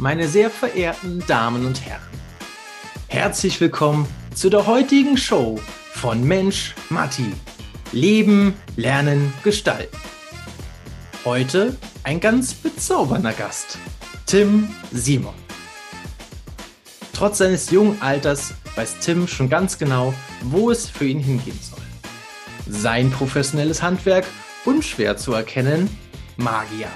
meine sehr verehrten Damen und Herren. Herzlich willkommen zu der heutigen Show von Mensch Matti. Leben, Lernen, Gestalten. Heute ein ganz bezaubernder Gast, Tim Simon. Trotz seines jungen Alters weiß Tim schon ganz genau, wo es für ihn hingehen soll. Sein professionelles Handwerk unschwer zu erkennen, Magier.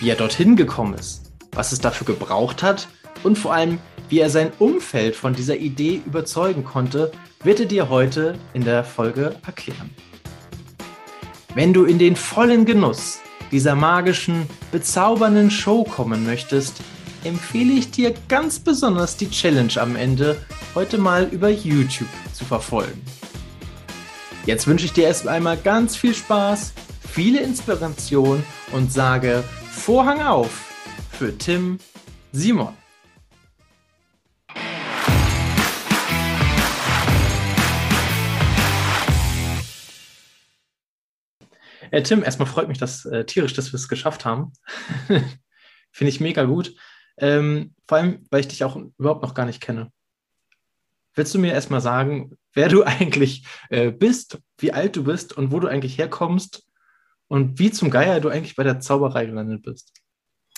Wie er dorthin gekommen ist, was es dafür gebraucht hat und vor allem, wie er sein Umfeld von dieser Idee überzeugen konnte, wird er dir heute in der Folge erklären. Wenn du in den vollen Genuss dieser magischen, bezaubernden Show kommen möchtest, empfehle ich dir ganz besonders die Challenge am Ende heute mal über YouTube zu verfolgen. Jetzt wünsche ich dir erst einmal ganz viel Spaß, viele Inspiration und sage Vorhang auf für Tim Simon. Äh, Tim, erstmal freut mich das äh, tierisch, dass wir es geschafft haben. Finde ich mega gut. Ähm, vor allem, weil ich dich auch überhaupt noch gar nicht kenne. Willst du mir erstmal sagen, wer du eigentlich äh, bist, wie alt du bist und wo du eigentlich herkommst und wie zum Geier du eigentlich bei der Zauberei gelandet bist?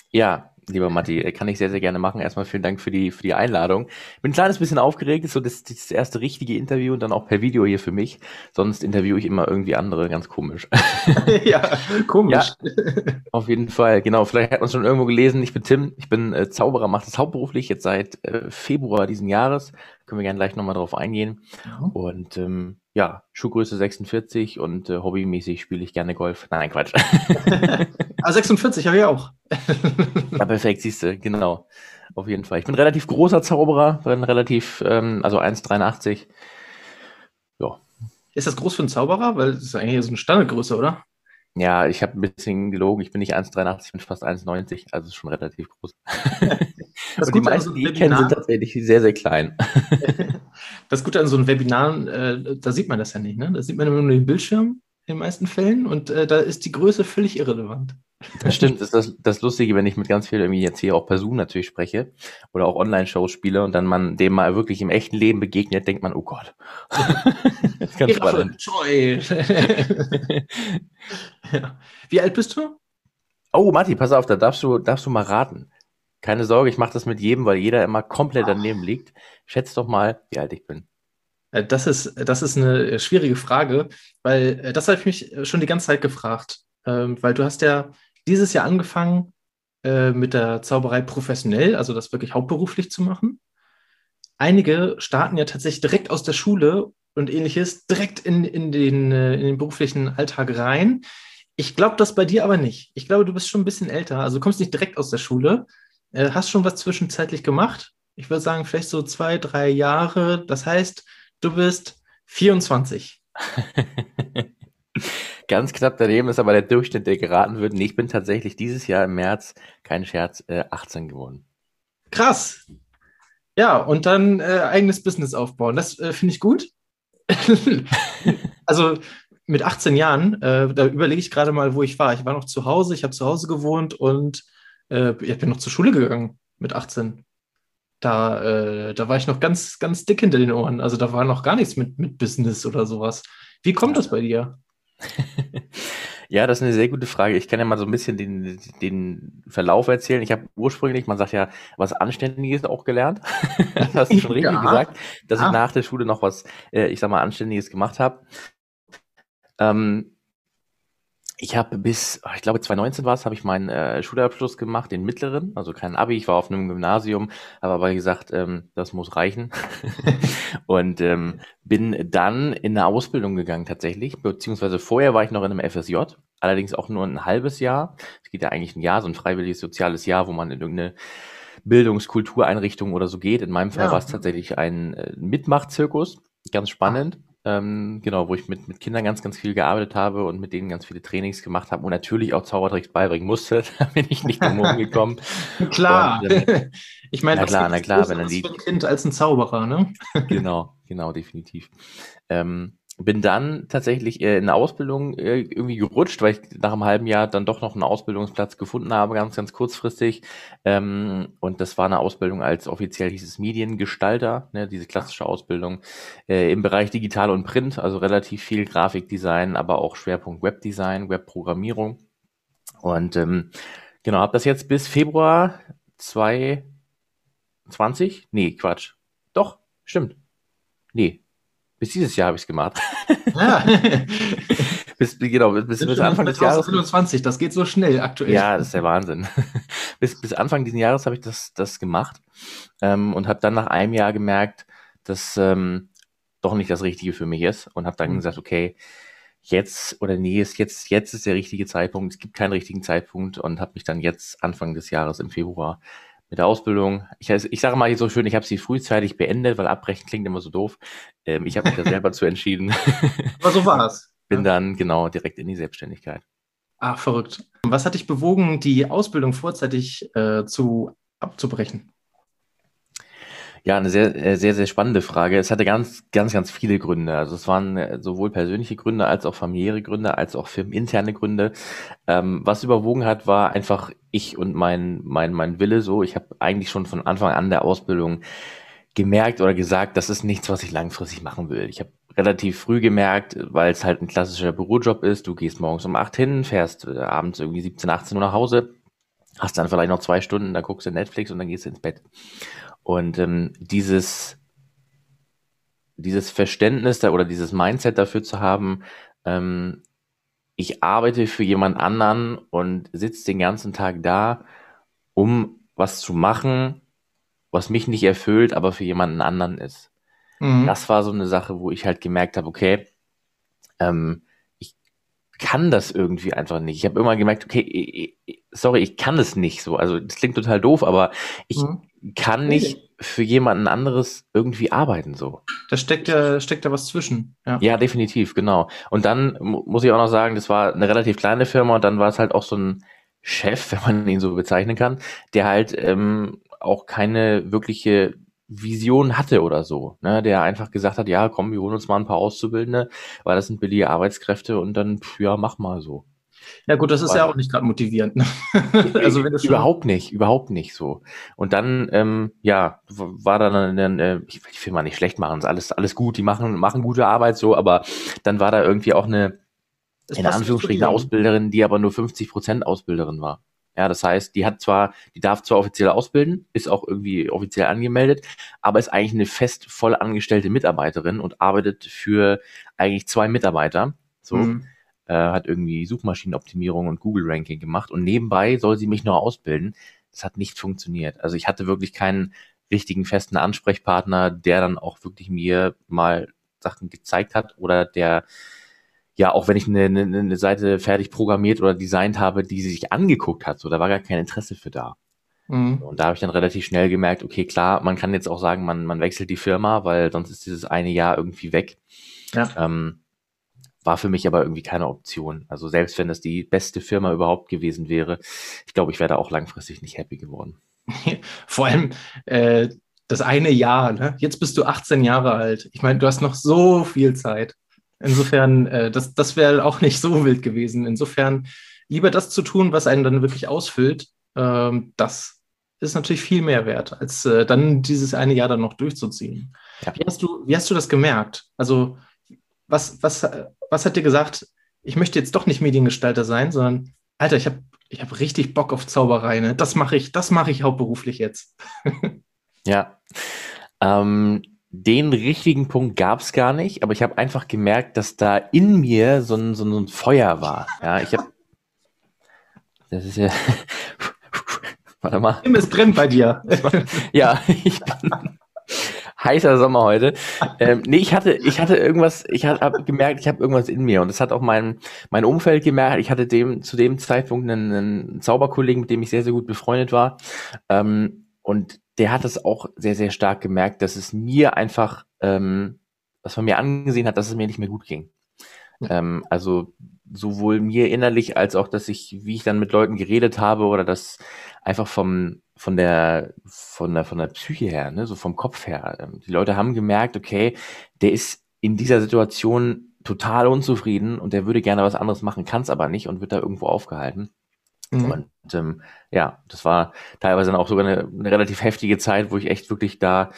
Ja, lieber Matti, äh, kann ich sehr, sehr gerne machen. Erstmal vielen Dank für die, für die Einladung. Bin ein kleines bisschen aufgeregt, ist so das, das erste richtige Interview und dann auch per Video hier für mich. Sonst interviewe ich immer irgendwie andere, ganz komisch. ja, komisch. Ja, auf jeden Fall, genau. Vielleicht hat man schon irgendwo gelesen, ich bin Tim, ich bin äh, Zauberer, mache das hauptberuflich jetzt seit äh, Februar diesen Jahres. Können wir gerne gleich nochmal drauf eingehen. Ja. Und ähm, ja, Schuhgröße 46 und äh, hobbymäßig spiele ich gerne Golf. Nein, Quatsch. ah, 46 habe ich auch. ja, perfekt, siehst du, genau. Auf jeden Fall. Ich bin relativ großer Zauberer, bin relativ, ähm, also 1,83. Ja. Ist das groß für einen Zauberer? Weil das ist eigentlich so eine Standardgröße, oder? Ja, ich habe ein bisschen gelogen. Ich bin nicht 1,83, ich bin fast 1,90, also ist schon relativ groß. Das Und die meisten, so die ich kenne, sind tatsächlich sehr, sehr klein. Das Gute an so einem Webinar, äh, da sieht man das ja nicht, ne? Da sieht man immer nur den Bildschirm in den meisten Fällen und äh, da ist die Größe völlig irrelevant. Das stimmt, das ist das, das Lustige, wenn ich mit ganz vielen irgendwie jetzt hier auch per Zoom natürlich spreche oder auch Online-Shows spiele und dann man dem mal wirklich im echten Leben begegnet, denkt man, oh Gott. das ist ganz spannend. ja. Wie alt bist du? Oh, Matti, pass auf, da darfst du, darfst du mal raten. Keine Sorge, ich mache das mit jedem, weil jeder immer komplett daneben liegt. Schätz doch mal, wie alt ich bin. Äh, das ist, das ist eine schwierige Frage, weil äh, das habe ich mich schon die ganze Zeit gefragt. Ähm, weil du hast ja dieses Jahr angefangen äh, mit der Zauberei professionell, also das wirklich hauptberuflich zu machen. Einige starten ja tatsächlich direkt aus der Schule und ähnliches direkt in, in, den, in den beruflichen Alltag rein. Ich glaube das bei dir aber nicht. Ich glaube, du bist schon ein bisschen älter. Also du kommst nicht direkt aus der Schule, äh, hast schon was zwischenzeitlich gemacht. Ich würde sagen, vielleicht so zwei, drei Jahre. Das heißt, du bist 24. Ganz knapp daneben ist aber der Durchschnitt, der geraten wird. Ich bin tatsächlich dieses Jahr im März, kein Scherz, äh, 18 geworden. Krass. Ja, und dann äh, eigenes Business aufbauen. Das äh, finde ich gut. also mit 18 Jahren, äh, da überlege ich gerade mal, wo ich war. Ich war noch zu Hause, ich habe zu Hause gewohnt und äh, ich bin noch zur Schule gegangen mit 18. Da, äh, da war ich noch ganz, ganz dick hinter den Ohren. Also da war noch gar nichts mit, mit Business oder sowas. Wie kommt das bei dir? ja, das ist eine sehr gute Frage. Ich kann ja mal so ein bisschen den, den Verlauf erzählen. Ich habe ursprünglich, man sagt ja, was Anständiges auch gelernt. das hast du schon richtig ja. gesagt, dass ja. ich nach der Schule noch was, äh, ich sag mal, Anständiges gemacht habe. Ähm, ich habe bis, ich glaube 2019 war es, habe ich meinen äh, Schulabschluss gemacht, den mittleren, also kein Abi, ich war auf einem Gymnasium, habe aber gesagt, ähm, das muss reichen und ähm, bin dann in eine Ausbildung gegangen tatsächlich, beziehungsweise vorher war ich noch in einem FSJ, allerdings auch nur ein halbes Jahr. Es geht ja eigentlich ein Jahr, so ein freiwilliges soziales Jahr, wo man in irgendeine Bildungskultureinrichtung oder so geht. In meinem Fall ja. war es tatsächlich ein äh, Mitmachzirkus, ganz spannend. Ähm, genau, wo ich mit, mit Kindern ganz, ganz viel gearbeitet habe und mit denen ganz viele Trainings gemacht habe und natürlich auch Zaubertricks beibringen musste. da bin ich nicht drum gekommen. klar. Und, ähm, ich meine, na klar, na klar, wenn dann die. Ein Kind als ein Zauberer, ne? genau, genau, definitiv. Ähm, bin dann tatsächlich äh, in eine Ausbildung äh, irgendwie gerutscht, weil ich nach einem halben Jahr dann doch noch einen Ausbildungsplatz gefunden habe, ganz, ganz kurzfristig. Ähm, und das war eine Ausbildung als offiziell hieß es Mediengestalter, ne, diese klassische Ausbildung äh, im Bereich Digital und Print, also relativ viel Grafikdesign, aber auch Schwerpunkt Webdesign, Webprogrammierung. Und ähm, genau, habe das jetzt bis Februar 2020? Nee, Quatsch. Doch, stimmt. Nee, bis dieses Jahr habe ich es gemacht. Ja. bis, genau, bis, bis Anfang des Jahres. 2025, das geht so schnell aktuell. Ja, das ist der Wahnsinn. bis, bis Anfang dieses Jahres habe ich das, das gemacht ähm, und habe dann nach einem Jahr gemerkt, dass ähm, doch nicht das Richtige für mich ist und habe dann mhm. gesagt, okay, jetzt oder nee, ist jetzt, jetzt ist der richtige Zeitpunkt. Es gibt keinen richtigen Zeitpunkt und habe mich dann jetzt Anfang des Jahres im Februar mit der Ausbildung. Ich, ich sage mal hier so schön, ich habe sie frühzeitig beendet, weil abbrechen klingt immer so doof. Ähm, ich habe mich da selber zu entschieden. Aber so war es. Bin dann genau direkt in die Selbstständigkeit. Ach, verrückt. Was hat dich bewogen, die Ausbildung vorzeitig äh, zu abzubrechen? Ja, eine sehr, äh, sehr, sehr spannende Frage. Es hatte ganz, ganz, ganz viele Gründe. Also es waren äh, sowohl persönliche Gründe als auch familiäre Gründe, als auch firmeninterne Gründe. Ähm, was überwogen hat, war einfach ich und mein, mein, mein Wille so. Ich habe eigentlich schon von Anfang an der Ausbildung gemerkt oder gesagt, das ist nichts, was ich langfristig machen will. Ich habe relativ früh gemerkt, weil es halt ein klassischer Bürojob ist. Du gehst morgens um acht hin, fährst äh, abends irgendwie 17, 18 Uhr nach Hause, hast dann vielleicht noch zwei Stunden, da guckst du Netflix und dann gehst du ins Bett. Und ähm, dieses, dieses Verständnis da oder dieses Mindset dafür zu haben, ähm, ich arbeite für jemand anderen und sitze den ganzen Tag da, um was zu machen, was mich nicht erfüllt, aber für jemanden anderen ist. Mhm. Das war so eine Sache, wo ich halt gemerkt habe, okay, ähm, ich kann das irgendwie einfach nicht. Ich habe immer gemerkt, okay, sorry, ich kann es nicht so. Also das klingt total doof, aber ich mhm kann nicht für jemanden anderes irgendwie arbeiten so. Da steckt ja, steckt da was zwischen. Ja. ja, definitiv, genau. Und dann muss ich auch noch sagen, das war eine relativ kleine Firma und dann war es halt auch so ein Chef, wenn man ihn so bezeichnen kann, der halt ähm, auch keine wirkliche Vision hatte oder so, ne, der einfach gesagt hat, ja, komm, wir holen uns mal ein paar Auszubildende, weil das sind billige Arbeitskräfte und dann, ja, mach mal so. Ja, gut, das ist ja auch nicht gerade motivierend. Ne? also wenn das überhaupt nicht, überhaupt nicht so. Und dann, ähm, ja, war dann, dann äh, ich, ich will mal nicht schlecht machen, ist alles, alles gut, die machen, machen gute Arbeit so, aber dann war da irgendwie auch eine, das in Anführungsstrichen, eine Ausbilderin, die aber nur 50 Prozent Ausbilderin war. Ja, das heißt, die hat zwar, die darf zwar offiziell ausbilden, ist auch irgendwie offiziell angemeldet, aber ist eigentlich eine fest voll angestellte Mitarbeiterin und arbeitet für eigentlich zwei Mitarbeiter. So. Mhm äh, hat irgendwie Suchmaschinenoptimierung und Google-Ranking gemacht und nebenbei soll sie mich noch ausbilden. Das hat nicht funktioniert. Also ich hatte wirklich keinen richtigen festen Ansprechpartner, der dann auch wirklich mir mal Sachen gezeigt hat oder der ja, auch wenn ich eine, eine, eine Seite fertig programmiert oder designt habe, die sie sich angeguckt hat, so, da war gar kein Interesse für da. Mhm. Und da habe ich dann relativ schnell gemerkt, okay, klar, man kann jetzt auch sagen, man, man wechselt die Firma, weil sonst ist dieses eine Jahr irgendwie weg. Ja. Ähm, war für mich aber irgendwie keine Option. Also selbst wenn das die beste Firma überhaupt gewesen wäre, ich glaube, ich wäre da auch langfristig nicht happy geworden. Vor allem äh, das eine Jahr, ne? jetzt bist du 18 Jahre alt. Ich meine, du hast noch so viel Zeit. Insofern, äh, das, das wäre auch nicht so wild gewesen. Insofern lieber das zu tun, was einen dann wirklich ausfüllt, ähm, das ist natürlich viel mehr wert, als äh, dann dieses eine Jahr dann noch durchzuziehen. Ja. Wie, hast du, wie hast du das gemerkt? Also was, was, was hat dir gesagt, ich möchte jetzt doch nicht Mediengestalter sein, sondern Alter, ich habe ich hab richtig Bock auf Zauberei. Ne? Das mache ich, das mache ich hauptberuflich jetzt. ja. Ähm, den richtigen Punkt gab es gar nicht, aber ich habe einfach gemerkt, dass da in mir so ein, so ein Feuer war. Ja, ich habe. Das ist ja. Warte mal. Es brennt bei dir. ja, ich bin heißer Sommer heute. Ähm, nee, ich hatte, ich hatte irgendwas, ich habe gemerkt, ich habe irgendwas in mir und das hat auch mein, mein Umfeld gemerkt. Ich hatte dem zu dem Zeitpunkt einen, einen Zauberkollegen, mit dem ich sehr, sehr gut befreundet war. Ähm, und der hat es auch sehr, sehr stark gemerkt, dass es mir einfach, ähm, was man mir angesehen hat, dass es mir nicht mehr gut ging. Ähm, also sowohl mir innerlich als auch, dass ich, wie ich dann mit Leuten geredet habe oder das einfach vom von der von der von der Psyche her, ne, so vom Kopf her. Ähm, die Leute haben gemerkt, okay, der ist in dieser Situation total unzufrieden und der würde gerne was anderes machen, kann es aber nicht und wird da irgendwo aufgehalten. Mhm. Und ähm, ja, das war teilweise dann auch sogar eine, eine relativ heftige Zeit, wo ich echt wirklich da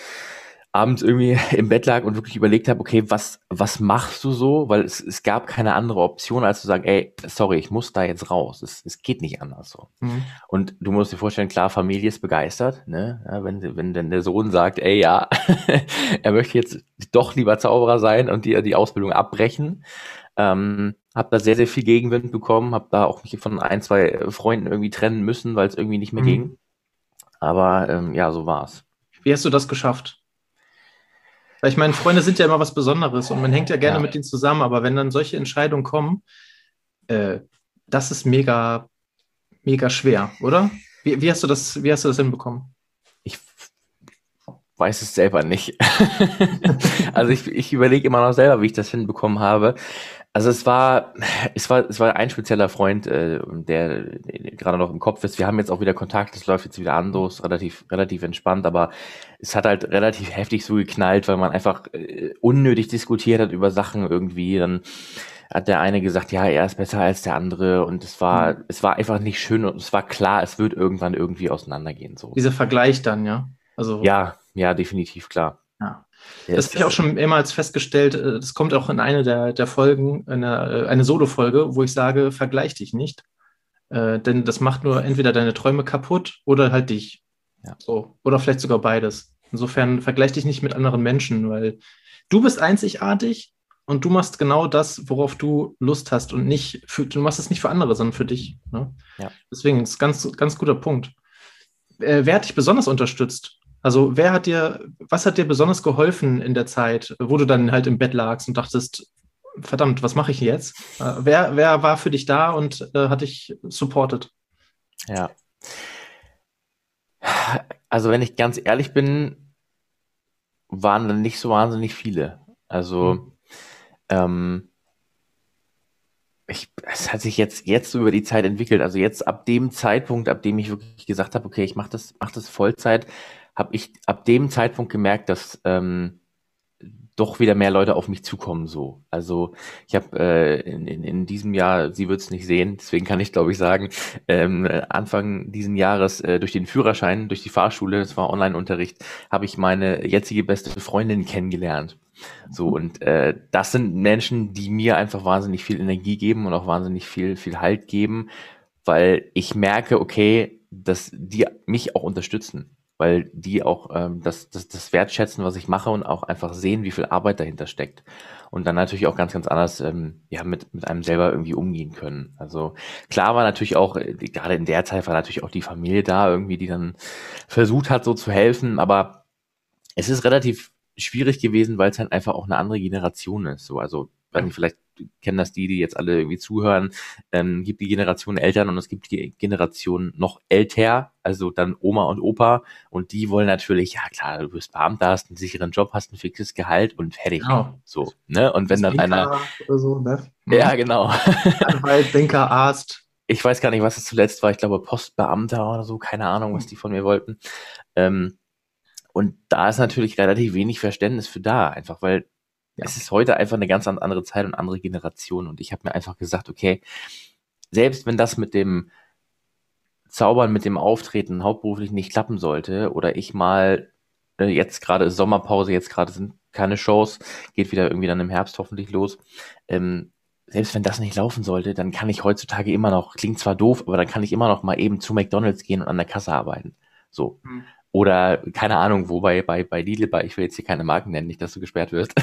abends irgendwie im Bett lag und wirklich überlegt habe, okay, was, was machst du so? Weil es, es gab keine andere Option, als zu sagen, ey, sorry, ich muss da jetzt raus. Es, es geht nicht anders so. Mhm. Und du musst dir vorstellen, klar, Familie ist begeistert, ne? Ja, wenn, wenn denn der Sohn sagt, ey, ja, er möchte jetzt doch lieber Zauberer sein und die, die Ausbildung abbrechen. Ähm, hab da sehr, sehr viel Gegenwind bekommen, hab da auch mich von ein, zwei Freunden irgendwie trennen müssen, weil es irgendwie nicht mehr mhm. ging. Aber ähm, ja, so war's. Wie hast du das geschafft? Weil ich meine, Freunde sind ja immer was Besonderes und man hängt ja gerne ja. mit denen zusammen, aber wenn dann solche Entscheidungen kommen, äh, das ist mega, mega schwer, oder? Wie, wie, hast du das, wie hast du das hinbekommen? Ich weiß es selber nicht. also ich, ich überlege immer noch selber, wie ich das hinbekommen habe. Also es war, es war, es war ein spezieller Freund, äh, der, gerade noch im Kopf ist. Wir haben jetzt auch wieder Kontakt, es läuft jetzt wieder an, so ist relativ, relativ entspannt, aber es hat halt relativ heftig so geknallt, weil man einfach äh, unnötig diskutiert hat über Sachen irgendwie. Dann hat der eine gesagt, ja, er ist besser als der andere und es war, mhm. es war einfach nicht schön und es war klar, es wird irgendwann irgendwie auseinandergehen. So. Dieser Vergleich dann, ja. Also ja, ja, definitiv klar. Ja. Das habe ich auch schon mehrmals festgestellt. Äh, das kommt auch in eine der, der Folgen, eine, äh, eine Solo-Folge, wo ich sage, vergleich dich nicht. Äh, denn das macht nur entweder deine Träume kaputt oder halt dich. Ja. So. Oder vielleicht sogar beides. Insofern vergleich dich nicht mit anderen Menschen, weil du bist einzigartig und du machst genau das, worauf du Lust hast und nicht für, du machst es nicht für andere, sondern für dich. Ne? Ja. Deswegen ist ganz, ganz guter Punkt. Äh, wer hat dich besonders unterstützt? Also wer hat dir, was hat dir besonders geholfen in der Zeit, wo du dann halt im Bett lagst und dachtest, verdammt, was mache ich jetzt? Äh, wer, wer war für dich da und äh, hat dich supported? Ja. Also wenn ich ganz ehrlich bin, waren dann nicht so wahnsinnig viele. Also mhm. ähm, ich, es hat sich jetzt, jetzt über die Zeit entwickelt. Also jetzt ab dem Zeitpunkt, ab dem ich wirklich gesagt habe, okay, ich mache das, mach das Vollzeit, habe ich ab dem Zeitpunkt gemerkt, dass ähm, doch wieder mehr Leute auf mich zukommen so. Also ich habe äh, in, in, in diesem Jahr, sie wird es nicht sehen, deswegen kann ich glaube ich sagen, ähm, Anfang diesen Jahres äh, durch den Führerschein, durch die Fahrschule, das war Online-Unterricht, habe ich meine jetzige beste Freundin kennengelernt. So, und äh, das sind Menschen, die mir einfach wahnsinnig viel Energie geben und auch wahnsinnig viel, viel Halt geben, weil ich merke, okay, dass die mich auch unterstützen weil die auch ähm, das, das, das wertschätzen, was ich mache und auch einfach sehen, wie viel Arbeit dahinter steckt. Und dann natürlich auch ganz, ganz anders ähm, ja, mit, mit einem selber irgendwie umgehen können. Also klar war natürlich auch, äh, gerade in der Zeit war natürlich auch die Familie da, irgendwie, die dann versucht hat, so zu helfen, aber es ist relativ schwierig gewesen, weil es halt einfach auch eine andere Generation ist. So, also, weiß nicht, vielleicht kennen das die, die jetzt alle irgendwie zuhören, ähm, gibt die Generation Eltern und es gibt die Generation noch älter, also dann Oma und Opa und die wollen natürlich, ja klar, du bist Beamter, hast einen sicheren Job, hast ein fixes Gehalt und fertig. Genau. So, ne? Und wenn das dann einer. Oder so, ne? Ja, genau. Anwalt, Denker, Arzt. Ich weiß gar nicht, was es zuletzt war. Ich glaube, Postbeamter oder so, keine Ahnung, was die von mir wollten. Ähm, und da ist natürlich relativ wenig Verständnis für da, einfach weil ja. Es ist heute einfach eine ganz andere Zeit und andere Generation. Und ich habe mir einfach gesagt, okay, selbst wenn das mit dem Zaubern, mit dem Auftreten hauptberuflich nicht klappen sollte oder ich mal äh, jetzt gerade Sommerpause, jetzt gerade sind keine Shows, geht wieder irgendwie dann im Herbst hoffentlich los. Ähm, selbst wenn das nicht laufen sollte, dann kann ich heutzutage immer noch, klingt zwar doof, aber dann kann ich immer noch mal eben zu McDonalds gehen und an der Kasse arbeiten. So. Mhm. Oder keine Ahnung, wobei bei, bei Lidl, bei, ich will jetzt hier keine Marken nennen, nicht, dass du gesperrt wirst.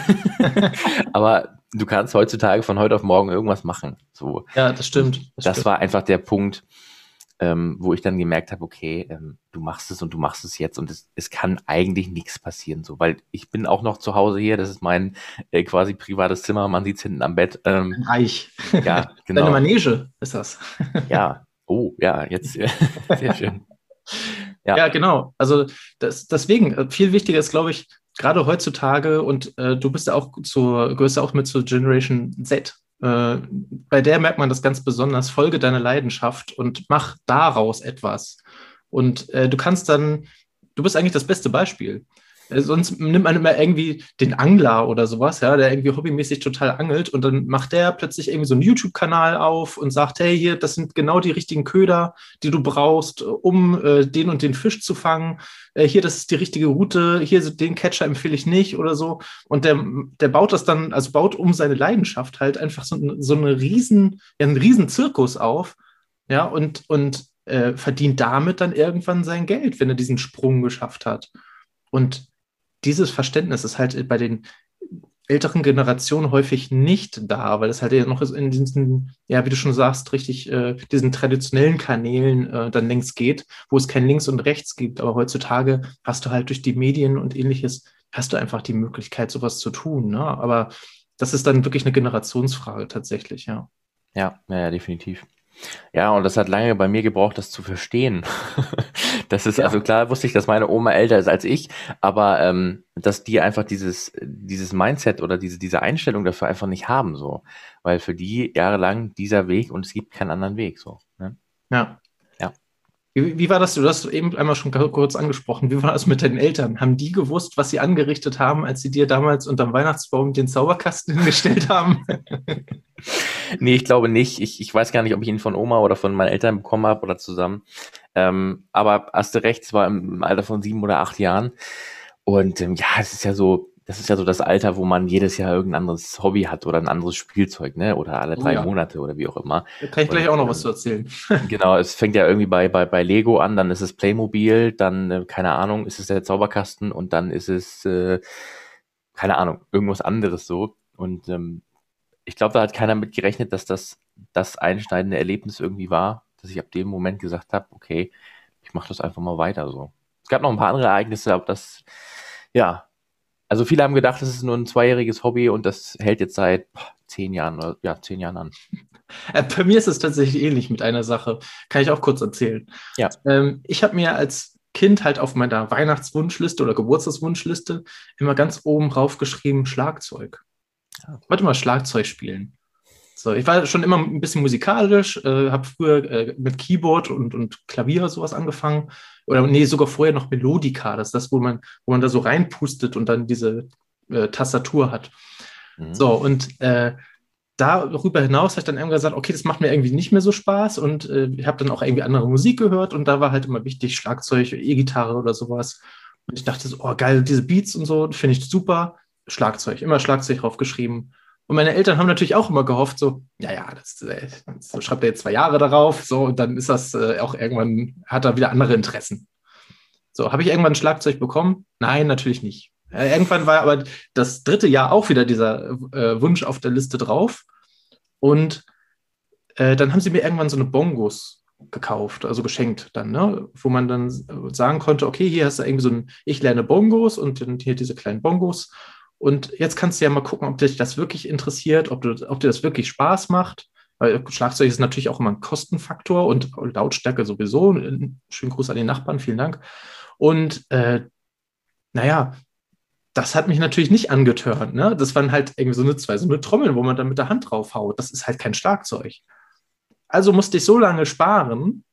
Aber du kannst heutzutage von heute auf morgen irgendwas machen. So. Ja, das stimmt. Das, das stimmt. war einfach der Punkt, ähm, wo ich dann gemerkt habe, okay, ähm, du machst es und du machst es jetzt und es, es kann eigentlich nichts passieren, so, weil ich bin auch noch zu Hause hier, das ist mein äh, quasi privates Zimmer, man sieht es hinten am Bett. Ähm, Reich. Ja, genau. Deine Manege ist das. ja, oh, ja, jetzt, sehr schön. Ja. ja, genau. Also das, deswegen, äh, viel wichtiger ist, glaube ich, gerade heutzutage, und äh, du bist ja auch zur, gehörst ja auch mit zur Generation Z. Äh, bei der merkt man das ganz besonders. Folge deiner Leidenschaft und mach daraus etwas. Und äh, du kannst dann, du bist eigentlich das beste Beispiel. Sonst nimmt man immer irgendwie den Angler oder sowas, ja, der irgendwie hobbymäßig total angelt und dann macht der plötzlich irgendwie so einen YouTube-Kanal auf und sagt, hey, hier, das sind genau die richtigen Köder, die du brauchst, um äh, den und den Fisch zu fangen. Äh, hier, das ist die richtige Route, hier, den Catcher empfehle ich nicht oder so. Und der, der baut das dann, also baut um seine Leidenschaft halt einfach so, so eine riesen, ja, einen riesen Zirkus auf, ja, und, und äh, verdient damit dann irgendwann sein Geld, wenn er diesen Sprung geschafft hat. Und dieses Verständnis ist halt bei den älteren Generationen häufig nicht da, weil es halt ja noch in diesen, ja, wie du schon sagst, richtig äh, diesen traditionellen Kanälen äh, dann längst geht, wo es kein Links und Rechts gibt. Aber heutzutage hast du halt durch die Medien und ähnliches, hast du einfach die Möglichkeit, sowas zu tun. Ne? Aber das ist dann wirklich eine Generationsfrage tatsächlich, ja. Ja, ja, definitiv. Ja, und das hat lange bei mir gebraucht, das zu verstehen. das ist, ja. also klar wusste ich, dass meine Oma älter ist als ich, aber ähm, dass die einfach dieses, dieses Mindset oder diese, diese Einstellung dafür einfach nicht haben, so. Weil für die jahrelang dieser Weg und es gibt keinen anderen Weg, so. Ne? Ja. Ja. Wie, wie war das? Du hast eben einmal schon kurz angesprochen. Wie war das mit deinen Eltern? Haben die gewusst, was sie angerichtet haben, als sie dir damals unterm Weihnachtsbaum den Zauberkasten hingestellt haben? nee, ich glaube nicht. Ich, ich weiß gar nicht, ob ich ihn von Oma oder von meinen Eltern bekommen habe oder zusammen. Ähm, aber hast du recht, es war im Alter von sieben oder acht Jahren. Und ähm, ja, es ist ja so, das ist ja so das Alter, wo man jedes Jahr irgendein anderes Hobby hat oder ein anderes Spielzeug, ne? Oder alle drei oh, ja. Monate oder wie auch immer. Da kann ich gleich Und, auch noch was zu erzählen. genau, es fängt ja irgendwie bei, bei, bei Lego an, dann ist es Playmobil, dann, äh, keine Ahnung, ist es der Zauberkasten und dann ist es, äh, keine Ahnung, irgendwas anderes so. Und ähm, ich glaube, da hat keiner mit gerechnet, dass das das einschneidende Erlebnis irgendwie war, dass ich ab dem Moment gesagt habe, okay, ich mache das einfach mal weiter so. Es gab noch ein paar andere Ereignisse, aber das, ja, also viele haben gedacht, das ist nur ein zweijähriges Hobby und das hält jetzt seit zehn Jahren oder ja, zehn Jahren an. Äh, bei mir ist es tatsächlich ähnlich mit einer Sache. Kann ich auch kurz erzählen. Ja. Ähm, ich habe mir als Kind halt auf meiner Weihnachtswunschliste oder Geburtstagswunschliste immer ganz oben drauf geschrieben Schlagzeug. Ich wollte mal Schlagzeug spielen. So, ich war schon immer ein bisschen musikalisch, äh, habe früher äh, mit Keyboard und, und Klavier sowas angefangen. Oder nee, sogar vorher noch Melodika. Das ist das, wo man, wo man da so reinpustet und dann diese äh, Tastatur hat. Mhm. So, und äh, darüber hinaus habe ich dann irgendwann gesagt, okay, das macht mir irgendwie nicht mehr so Spaß und äh, ich habe dann auch irgendwie andere Musik gehört und da war halt immer wichtig Schlagzeug, E-Gitarre oder sowas. Und ich dachte so, oh geil, diese Beats und so, finde ich super. Schlagzeug, immer Schlagzeug draufgeschrieben. Und meine Eltern haben natürlich auch immer gehofft, so, ja, ja, das, äh, das schreibt er jetzt zwei Jahre darauf, so, und dann ist das äh, auch irgendwann, hat er wieder andere Interessen. So, habe ich irgendwann ein Schlagzeug bekommen? Nein, natürlich nicht. Äh, irgendwann war aber das dritte Jahr auch wieder dieser äh, Wunsch auf der Liste drauf. Und äh, dann haben sie mir irgendwann so eine Bongos gekauft, also geschenkt dann, ne? wo man dann sagen konnte, okay, hier hast du irgendwie so ein, ich lerne Bongos und hier diese kleinen Bongos und jetzt kannst du ja mal gucken, ob dich das wirklich interessiert, ob, du, ob dir das wirklich Spaß macht. Weil Schlagzeug ist natürlich auch immer ein Kostenfaktor und Lautstärke sowieso. Schönen Gruß an den Nachbarn, vielen Dank. Und äh, naja, das hat mich natürlich nicht angetörnt. Ne? Das waren halt irgendwie so eine, zwei, so eine Trommel, wo man dann mit der Hand drauf haut. Das ist halt kein Schlagzeug. Also musste ich so lange sparen,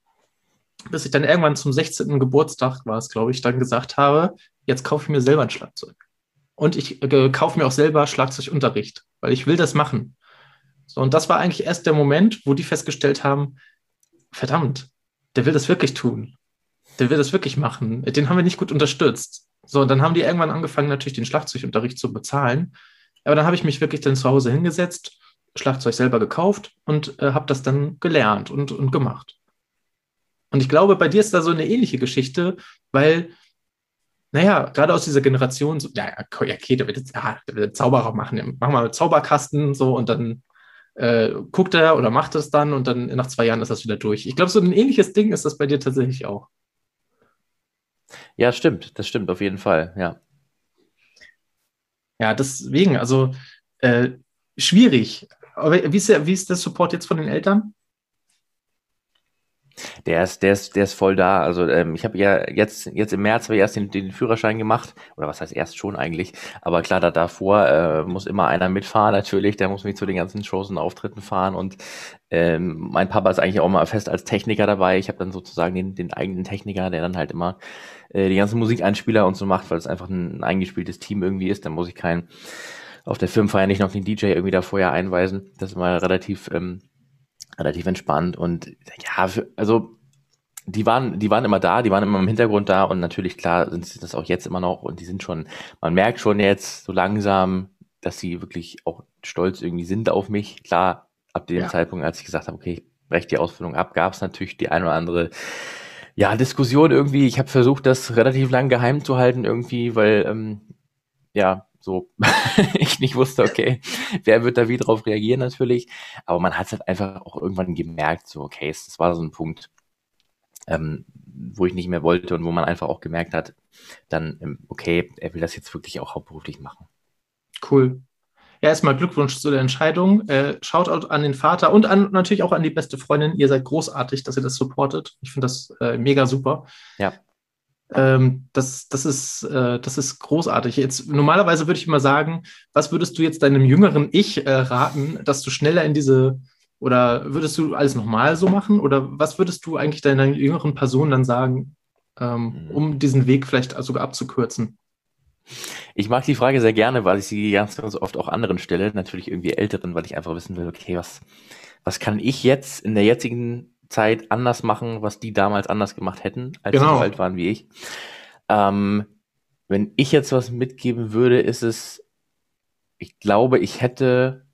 bis ich dann irgendwann zum 16. Geburtstag war es, glaube ich, dann gesagt habe, jetzt kaufe ich mir selber ein Schlagzeug und ich äh, kaufe mir auch selber Schlagzeugunterricht, weil ich will das machen. So, und das war eigentlich erst der Moment, wo die festgestellt haben, verdammt, der will das wirklich tun. Der will das wirklich machen. Den haben wir nicht gut unterstützt. So, und dann haben die irgendwann angefangen, natürlich den Schlagzeugunterricht zu bezahlen. Aber dann habe ich mich wirklich dann zu Hause hingesetzt, Schlagzeug selber gekauft und äh, habe das dann gelernt und, und gemacht. Und ich glaube, bei dir ist da so eine ähnliche Geschichte, weil naja, gerade aus dieser Generation, so, ja, okay, der wird jetzt, ja, der wird Zauberer machen, machen wir Zauberkasten so und dann äh, guckt er oder macht es dann und dann nach zwei Jahren ist das wieder durch. Ich glaube, so ein ähnliches Ding ist das bei dir tatsächlich auch. Ja, stimmt, das stimmt auf jeden Fall, ja. Ja, deswegen, also äh, schwierig. Aber wie ist, der, wie ist der Support jetzt von den Eltern? Der ist, der ist, der ist voll da. Also ähm, ich habe ja jetzt, jetzt im März habe ich erst den, den Führerschein gemacht, oder was heißt erst schon eigentlich. Aber klar, da davor äh, muss immer einer mitfahren natürlich. Der muss mich zu den ganzen Shows und Auftritten fahren. Und ähm, mein Papa ist eigentlich auch mal fest als Techniker dabei. Ich habe dann sozusagen den, den eigenen Techniker, der dann halt immer äh, die ganzen Musikeinspieler und so macht, weil es einfach ein, ein eingespieltes Team irgendwie ist. Dann muss ich keinen auf der Firmenfeier nicht noch den DJ irgendwie da vorher einweisen. Das ist mal relativ ähm, relativ entspannt und ja, für, also die waren, die waren immer da, die waren immer im Hintergrund da und natürlich klar sind sie das auch jetzt immer noch und die sind schon, man merkt schon jetzt so langsam, dass sie wirklich auch stolz irgendwie sind auf mich. Klar, ab dem ja. Zeitpunkt, als ich gesagt habe, okay, ich breche die Ausbildung ab, gab es natürlich die ein oder andere ja, Diskussion irgendwie. Ich habe versucht, das relativ lang geheim zu halten irgendwie, weil ähm, ja, so ich nicht wusste, okay, wer wird da wie drauf reagieren natürlich. Aber man hat halt einfach auch irgendwann gemerkt, so, okay, das war so ein Punkt, ähm, wo ich nicht mehr wollte und wo man einfach auch gemerkt hat, dann, ähm, okay, er will das jetzt wirklich auch hauptberuflich machen. Cool. Ja, erstmal Glückwunsch zu der Entscheidung. Äh, Shoutout an den Vater und an, natürlich auch an die beste Freundin. Ihr seid großartig, dass ihr das supportet. Ich finde das äh, mega super. Ja. Ähm, das, das, ist, äh, das ist großartig. Jetzt, normalerweise würde ich mal sagen, was würdest du jetzt deinem jüngeren Ich äh, raten, dass du schneller in diese, oder würdest du alles nochmal so machen? Oder was würdest du eigentlich deiner jüngeren Person dann sagen, ähm, mhm. um diesen Weg vielleicht sogar abzukürzen? Ich mag die Frage sehr gerne, weil ich sie ganz, ganz oft auch anderen stelle, natürlich irgendwie älteren, weil ich einfach wissen will, okay, was, was kann ich jetzt in der jetzigen Zeit anders machen, was die damals anders gemacht hätten, als genau. sie so alt waren wie ich. Ähm, wenn ich jetzt was mitgeben würde, ist es, ich glaube, ich hätte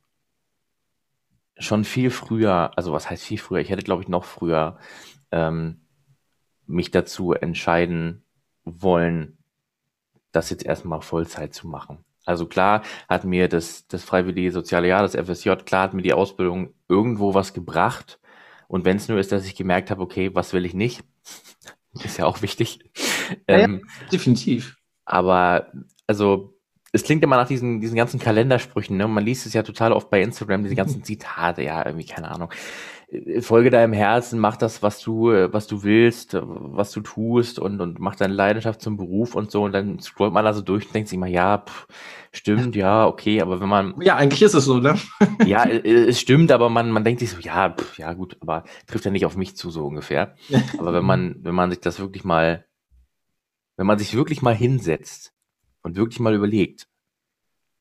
schon viel früher, also was heißt viel früher, ich hätte, glaube ich, noch früher ähm, mich dazu entscheiden wollen, das jetzt erstmal Vollzeit zu machen. Also klar hat mir das, das freiwillige soziale Jahr, das FSJ, klar hat mir die Ausbildung irgendwo was gebracht, und wenn es nur ist, dass ich gemerkt habe, okay, was will ich nicht, ist ja auch wichtig. Ja, ähm, ja, definitiv. Aber also es klingt immer nach diesen, diesen ganzen Kalendersprüchen, ne? man liest es ja total oft bei Instagram, diese ganzen Zitate, ja, irgendwie, keine Ahnung. Äh, folge deinem Herzen, mach das, was du, äh, was du willst, äh, was du tust und, und mach deine Leidenschaft zum Beruf und so. Und dann scrollt man da so durch und denkt sich mal, ja, pff, stimmt, ja, okay, aber wenn man. Ja, eigentlich ist es so, ne? ja, es stimmt, aber man, man denkt sich so, ja, pff, ja, gut, aber trifft ja nicht auf mich zu, so ungefähr. aber wenn man, wenn man sich das wirklich mal, wenn man sich wirklich mal hinsetzt und wirklich mal überlegt,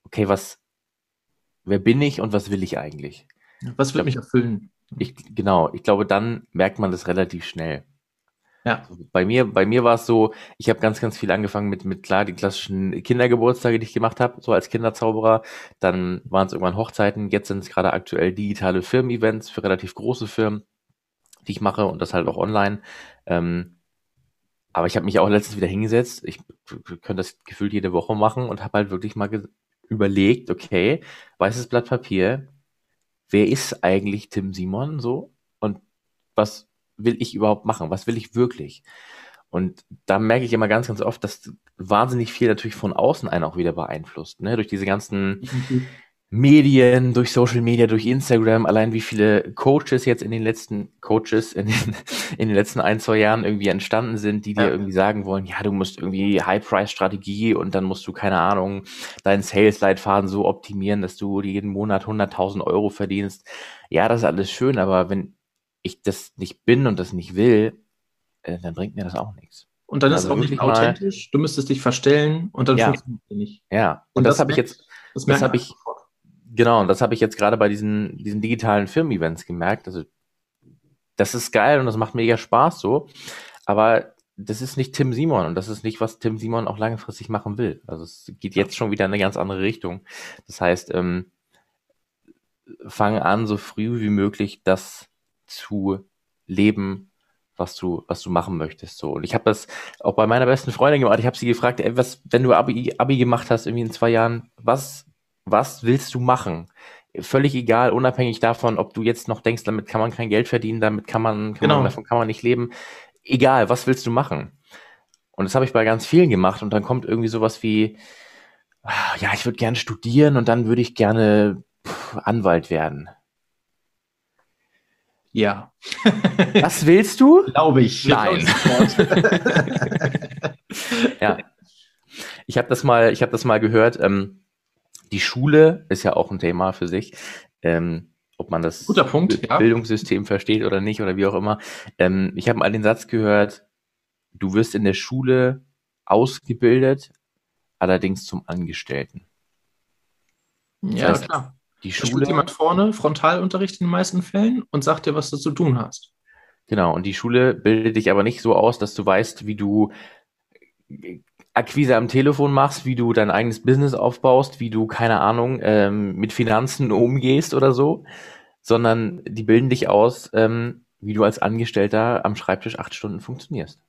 okay, was, wer bin ich und was will ich eigentlich? Was wird mich erfüllen? Ich, genau, ich glaube, dann merkt man das relativ schnell. Ja. Also bei mir, bei mir war es so, ich habe ganz, ganz viel angefangen mit, mit klar, die klassischen Kindergeburtstage, die ich gemacht habe, so als Kinderzauberer. Dann waren es irgendwann Hochzeiten, jetzt sind es gerade aktuell digitale Firmen-Events für relativ große Firmen, die ich mache und das halt auch online. Ähm, aber ich habe mich auch letztens wieder hingesetzt. Ich könnte das gefühlt jede Woche machen und habe halt wirklich mal überlegt, okay, weißes Blatt Papier, wer ist eigentlich Tim Simon so und was will ich überhaupt machen? Was will ich wirklich? Und da merke ich immer ganz, ganz oft, dass wahnsinnig viel natürlich von außen einen auch wieder beeinflusst, ne? Durch diese ganzen. Medien, durch Social Media, durch Instagram, allein wie viele Coaches jetzt in den letzten Coaches in den, in den letzten ein, zwei Jahren irgendwie entstanden sind, die dir ja. irgendwie sagen wollen, ja, du musst irgendwie High-Price-Strategie und dann musst du, keine Ahnung, deinen Sales-Leitfaden so optimieren, dass du jeden Monat 100.000 Euro verdienst. Ja, das ist alles schön, aber wenn ich das nicht bin und das nicht will, äh, dann bringt mir das auch nichts. Und dann also ist es auch nicht authentisch, du müsstest dich verstellen und dann ja. funktioniert es nicht. Ja, und, und das, das habe ich jetzt, das, das habe ich, Genau, und das habe ich jetzt gerade bei diesen, diesen digitalen Firmen-Events gemerkt. Also, das ist geil und das macht mega Spaß so. Aber das ist nicht Tim Simon und das ist nicht, was Tim Simon auch langfristig machen will. Also es geht jetzt schon wieder in eine ganz andere Richtung. Das heißt, ähm, fang an, so früh wie möglich das zu leben, was du, was du machen möchtest. So. Und ich habe das auch bei meiner besten Freundin gemacht. Ich habe sie gefragt, ey, was, wenn du Abi, Abi gemacht hast, irgendwie in zwei Jahren, was was willst du machen? Völlig egal, unabhängig davon, ob du jetzt noch denkst, damit kann man kein Geld verdienen, damit kann man, kann genau. man davon kann man nicht leben. Egal, was willst du machen? Und das habe ich bei ganz vielen gemacht und dann kommt irgendwie sowas wie, ah, ja, ich würde gerne studieren und dann würde ich gerne Anwalt werden. Ja. Was willst du? Glaube ich. Nein. ja. Ich habe das mal, ich habe das mal gehört. Ähm, die Schule ist ja auch ein Thema für sich. Ähm, ob man das Guter Punkt, ja. Bildungssystem versteht oder nicht oder wie auch immer. Ähm, ich habe mal den Satz gehört, du wirst in der Schule ausgebildet, allerdings zum Angestellten. Das ja, heißt, klar. Die Schule. Da jemand vorne, Frontalunterricht in den meisten Fällen und sagt dir, was du zu tun hast. Genau, und die Schule bildet dich aber nicht so aus, dass du weißt, wie du Akquise am Telefon machst, wie du dein eigenes Business aufbaust, wie du, keine Ahnung, ähm, mit Finanzen umgehst oder so, sondern die bilden dich aus, ähm, wie du als Angestellter am Schreibtisch acht Stunden funktionierst.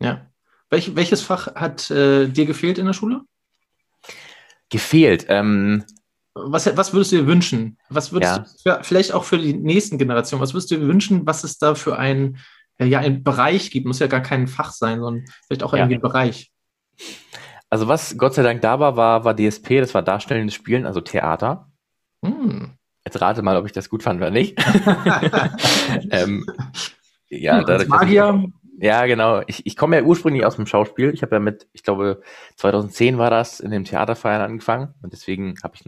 Ja. Welch, welches Fach hat äh, dir gefehlt in der Schule? Gefehlt. Ähm, was, was würdest du dir wünschen? Was würdest ja. du für, vielleicht auch für die nächsten Generationen, was würdest du dir wünschen, was es da für ein, ja, ein Bereich gibt? Muss ja gar kein Fach sein, sondern vielleicht auch irgendwie ja. ein Bereich. Also was Gott sei Dank da war, war, war DSP, das war Darstellendes Spielen, also Theater. Hm. Jetzt rate mal, ob ich das gut fand oder nicht. ähm, ja, hm, dadurch, Magier. Ich, ja, genau. Ich, ich komme ja ursprünglich aus dem Schauspiel. Ich habe ja mit, ich glaube, 2010 war das, in dem Theaterfeiern angefangen. Und deswegen habe ich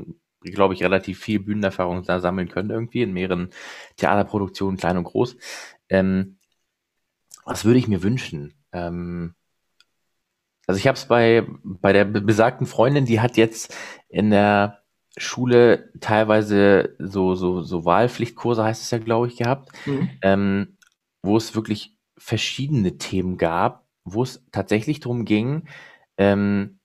glaube ich, relativ viel Bühnenerfahrung da sammeln können irgendwie in mehreren Theaterproduktionen, klein und groß. Ähm, was würde ich mir wünschen? Ähm, also ich habe es bei, bei der besagten Freundin, die hat jetzt in der Schule teilweise so, so, so Wahlpflichtkurse, heißt es ja, glaube ich, gehabt, mhm. ähm, wo es wirklich verschiedene Themen gab, wo es tatsächlich darum ging, ähm,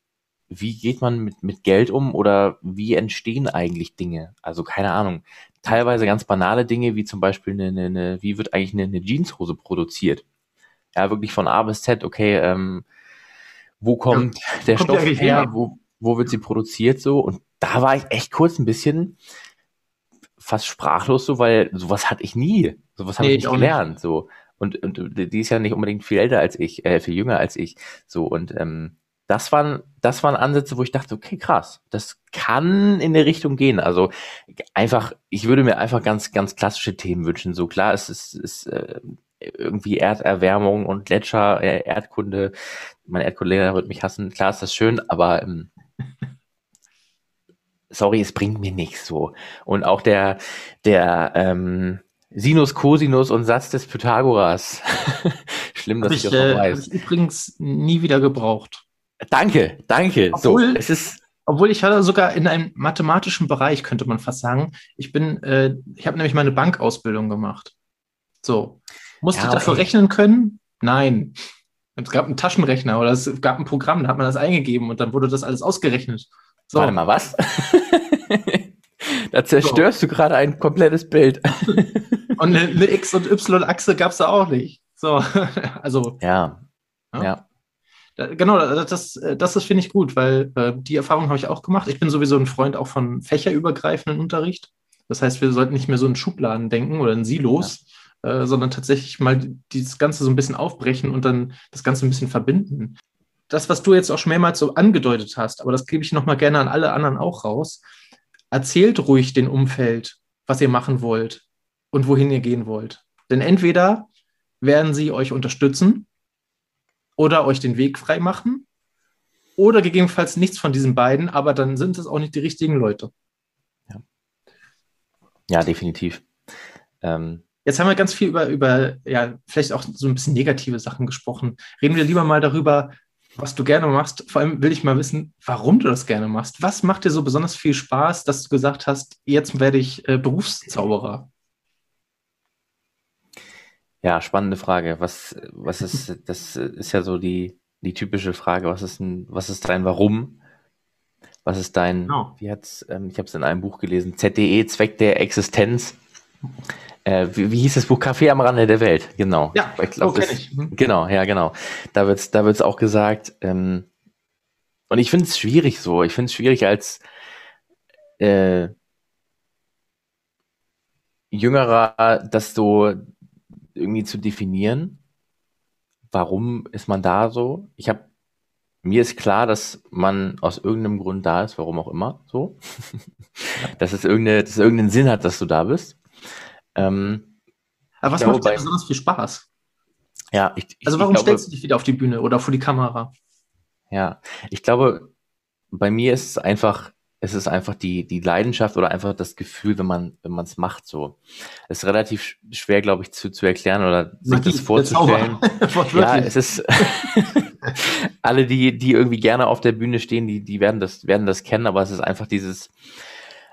wie geht man mit, mit Geld um oder wie entstehen eigentlich Dinge? Also keine Ahnung. Teilweise ganz banale Dinge, wie zum Beispiel eine, eine, eine wie wird eigentlich eine, eine Jeanshose produziert? Ja, wirklich von A bis Z, okay, ähm, wo kommt ja, der kommt Stoff her, her? Wo, wo wird sie produziert so? Und da war ich echt kurz ein bisschen fast sprachlos so, weil sowas hatte ich nie. Sowas habe nee, ich nicht gelernt. Nicht. So. Und, und die ist ja nicht unbedingt viel älter als ich, äh, viel jünger als ich. So, und ähm, das waren, das waren Ansätze, wo ich dachte, okay, krass, das kann in der Richtung gehen. Also einfach, ich würde mir einfach ganz, ganz klassische Themen wünschen. So klar, es ist, ist äh, irgendwie Erderwärmung und Gletscher, äh, Erdkunde. Mein Erdkundelehrer wird mich hassen. Klar ist das schön, aber ähm, sorry, es bringt mir nichts so. Und auch der, der ähm, Sinus, Cosinus und Satz des Pythagoras. Schlimm, dass ich, ich das noch äh, weiß. Ich übrigens nie wieder gebraucht. Danke, danke. Obwohl, so, es ist obwohl ich hatte sogar in einem mathematischen Bereich, könnte man fast sagen. Ich bin, äh, ich habe nämlich meine Bankausbildung gemacht. So. Musste ja, ich dafür rechnen können? Nein. Es gab einen Taschenrechner oder es gab ein Programm, da hat man das eingegeben und dann wurde das alles ausgerechnet. So. Warte mal, was? da zerstörst so. du gerade ein komplettes Bild. und eine, eine X- und Y-Achse gab es da auch nicht. So, also. Ja. ja. ja. Genau, das, das, das finde ich gut, weil äh, die Erfahrung habe ich auch gemacht. Ich bin sowieso ein Freund auch von fächerübergreifenden Unterricht. Das heißt, wir sollten nicht mehr so in Schubladen denken oder in Silos, ja. Äh, sondern tatsächlich mal dieses Ganze so ein bisschen aufbrechen und dann das Ganze ein bisschen verbinden. Das, was du jetzt auch schon mehrmals so angedeutet hast, aber das gebe ich nochmal gerne an alle anderen auch raus. Erzählt ruhig den Umfeld, was ihr machen wollt und wohin ihr gehen wollt. Denn entweder werden sie euch unterstützen oder euch den Weg frei machen oder gegebenenfalls nichts von diesen beiden, aber dann sind es auch nicht die richtigen Leute. Ja, ja definitiv. Ähm, Jetzt haben wir ganz viel über, über, ja, vielleicht auch so ein bisschen negative Sachen gesprochen. Reden wir lieber mal darüber, was du gerne machst. Vor allem will ich mal wissen, warum du das gerne machst. Was macht dir so besonders viel Spaß, dass du gesagt hast, jetzt werde ich äh, Berufszauberer? Ja, spannende Frage. Was, was ist, das ist ja so die, die typische Frage. Was ist ein, was ist dein Warum? Was ist dein, genau. wie hat's, ähm, ich habe es in einem Buch gelesen, ZDE, Zweck der Existenz. Äh, wie, wie hieß das Buch? Kaffee am Rande der Welt, genau. Ja, ich glaub, so das, ich. Mhm. Genau, ja, genau. Da wird's, da wird's auch gesagt, ähm, und ich finde es schwierig so. Ich finde es schwierig als äh, Jüngerer, dass du irgendwie zu definieren. Warum ist man da so? Ich habe mir ist klar, dass man aus irgendeinem Grund da ist, warum auch immer, so. dass es irgendeine, dass es irgendeinen Sinn hat, dass du da bist. Ähm, Aber was macht dir besonders viel Spaß? Ja, ich, also warum ich glaube, stellst du dich wieder auf die Bühne oder vor die Kamera? Ja, ich glaube, bei mir ist es einfach, es ist einfach die, die Leidenschaft oder einfach das Gefühl, wenn man, wenn man es macht, so. Es ist relativ schwer, glaube ich, zu, zu erklären oder sich Magie, das vorzustellen. ja, es ist, alle, die, die irgendwie gerne auf der Bühne stehen, die, die werden das, werden das kennen, aber es ist einfach dieses,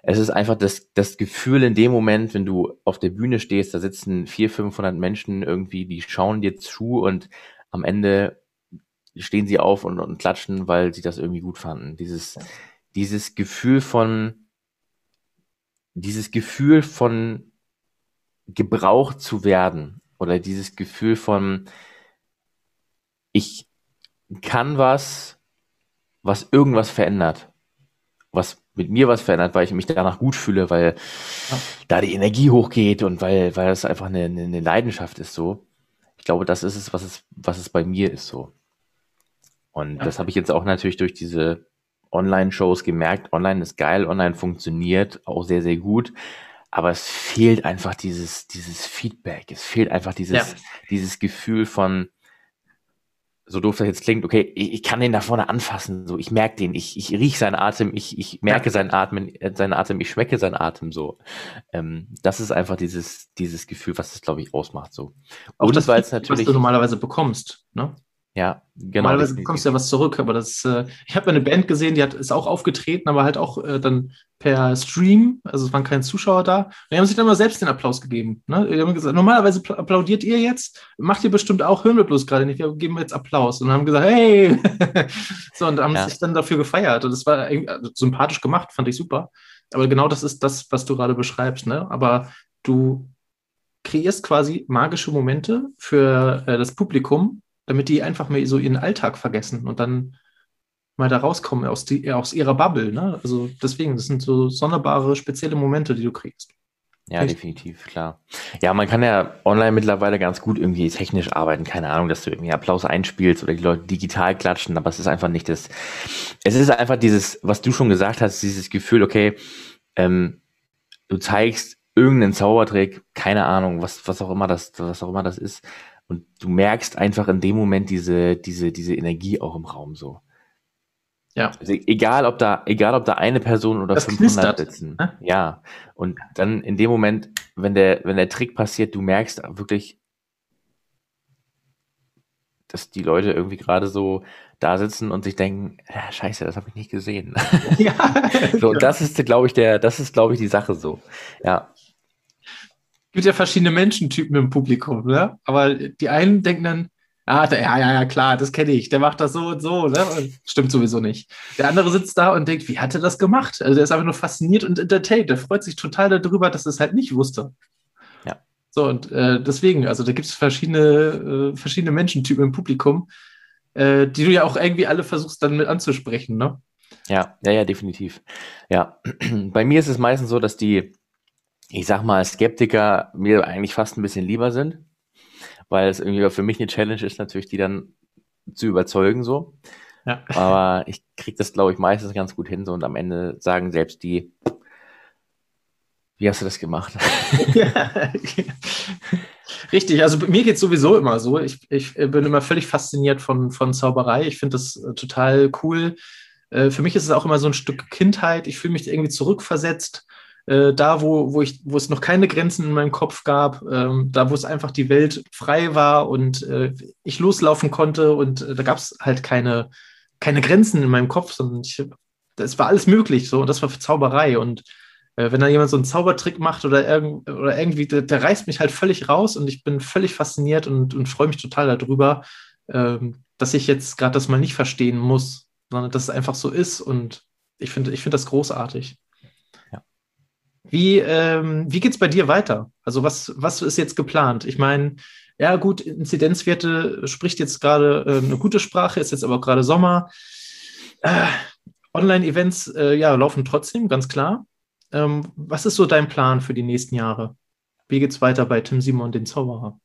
es ist einfach das, das Gefühl in dem Moment, wenn du auf der Bühne stehst, da sitzen vier, 500 Menschen irgendwie, die schauen dir zu und am Ende stehen sie auf und, und klatschen, weil sie das irgendwie gut fanden. Dieses, dieses Gefühl von, dieses Gefühl von gebraucht zu werden oder dieses Gefühl von, ich kann was, was irgendwas verändert, was mit mir was verändert, weil ich mich danach gut fühle, weil ja. da die Energie hochgeht und weil, weil es einfach eine, eine Leidenschaft ist so. Ich glaube, das ist es, was es, was es bei mir ist so. Und ja. das habe ich jetzt auch natürlich durch diese Online-Shows gemerkt. Online ist geil, online funktioniert auch sehr, sehr gut. Aber es fehlt einfach dieses, dieses Feedback. Es fehlt einfach dieses, ja. dieses Gefühl von, so doof das jetzt klingt, okay, ich, kann den da vorne anfassen, so, ich merke den, ich, ich rieche seinen Atem, ich, ich merke seinen Atem, äh, seinen Atem, ich schmecke seinen Atem so. Ähm, das ist einfach dieses, dieses Gefühl, was das, glaube ich, ausmacht, so. Auch Und das, war jetzt natürlich, was du normalerweise bekommst, ne? Ja, genau. Normalerweise bekommst du ja was zurück, aber das, äh, ich habe eine Band gesehen, die hat, ist auch aufgetreten, aber halt auch äh, dann per Stream, also es waren keine Zuschauer da. Und die haben sich dann mal selbst den Applaus gegeben. Ne? Die haben gesagt, normalerweise applaudiert ihr jetzt, macht ihr bestimmt auch, hören wir bloß gerade nicht, wir geben jetzt Applaus. Und haben gesagt, hey! so, und haben ja. sich dann dafür gefeiert. Und das war also, sympathisch gemacht, fand ich super. Aber genau das ist das, was du gerade beschreibst, ne? Aber du kreierst quasi magische Momente für äh, das Publikum, damit die einfach mal so ihren Alltag vergessen und dann mal da rauskommen aus, die, aus ihrer Bubble. Ne? Also deswegen, das sind so sonderbare, spezielle Momente, die du kriegst. Ja, Echt? definitiv, klar. Ja, man kann ja online mittlerweile ganz gut irgendwie technisch arbeiten. Keine Ahnung, dass du irgendwie Applaus einspielst oder die Leute digital klatschen, aber es ist einfach nicht das. Es ist einfach dieses, was du schon gesagt hast, dieses Gefühl, okay, ähm, du zeigst irgendeinen Zaubertrick, keine Ahnung, was, was auch immer das, was auch immer das ist. Und du merkst einfach in dem Moment diese, diese, diese Energie auch im Raum so. Ja. Also egal, ob da, egal, ob da eine Person oder das 500 knistert. sitzen. Ne? Ja. Und dann in dem Moment, wenn der, wenn der Trick passiert, du merkst wirklich, dass die Leute irgendwie gerade so da sitzen und sich denken, ja, scheiße, das habe ich nicht gesehen. Ja. so, und das ist, glaube ich, der, das ist, glaube ich, die Sache so. Ja gibt ja verschiedene Menschentypen im Publikum, ne? Aber die einen denken dann, ah, der, ja, ja, ja, klar, das kenne ich, der macht das so und so, ne? Stimmt sowieso nicht. Der andere sitzt da und denkt, wie hat er das gemacht? Also der ist einfach nur fasziniert und entertained. Der freut sich total darüber, dass er es halt nicht wusste. Ja. So, und äh, deswegen, also da gibt es verschiedene, äh, verschiedene Menschentypen im Publikum, äh, die du ja auch irgendwie alle versuchst dann mit anzusprechen, ne? Ja, ja, ja, definitiv. Ja, bei mir ist es meistens so, dass die ich sag mal, Skeptiker mir eigentlich fast ein bisschen lieber sind, weil es irgendwie für mich eine Challenge ist, natürlich die dann zu überzeugen so. Ja. Aber ich kriege das, glaube ich, meistens ganz gut hin so und am Ende sagen selbst die, wie hast du das gemacht? Ja, Richtig, also mir geht es sowieso immer so. Ich, ich bin immer völlig fasziniert von, von Zauberei. Ich finde das äh, total cool. Äh, für mich ist es auch immer so ein Stück Kindheit. Ich fühle mich irgendwie zurückversetzt äh, da, wo, wo, ich, wo es noch keine Grenzen in meinem Kopf gab, ähm, da, wo es einfach die Welt frei war und äh, ich loslaufen konnte und äh, da gab es halt keine, keine Grenzen in meinem Kopf, sondern ich, es war alles möglich so und das war für Zauberei und äh, wenn da jemand so einen Zaubertrick macht oder, irgend, oder irgendwie, der, der, reißt mich halt völlig raus und ich bin völlig fasziniert und, und freue mich total darüber, ähm, dass ich jetzt gerade das mal nicht verstehen muss, sondern dass es einfach so ist und ich finde ich finde das großartig. Wie, ähm, wie geht es bei dir weiter? Also was, was ist jetzt geplant? Ich meine, ja gut, Inzidenzwerte spricht jetzt gerade äh, eine gute Sprache, ist jetzt aber gerade Sommer. Äh, Online-Events äh, ja, laufen trotzdem, ganz klar. Ähm, was ist so dein Plan für die nächsten Jahre? Wie geht es weiter bei Tim Simon, den Zauberer?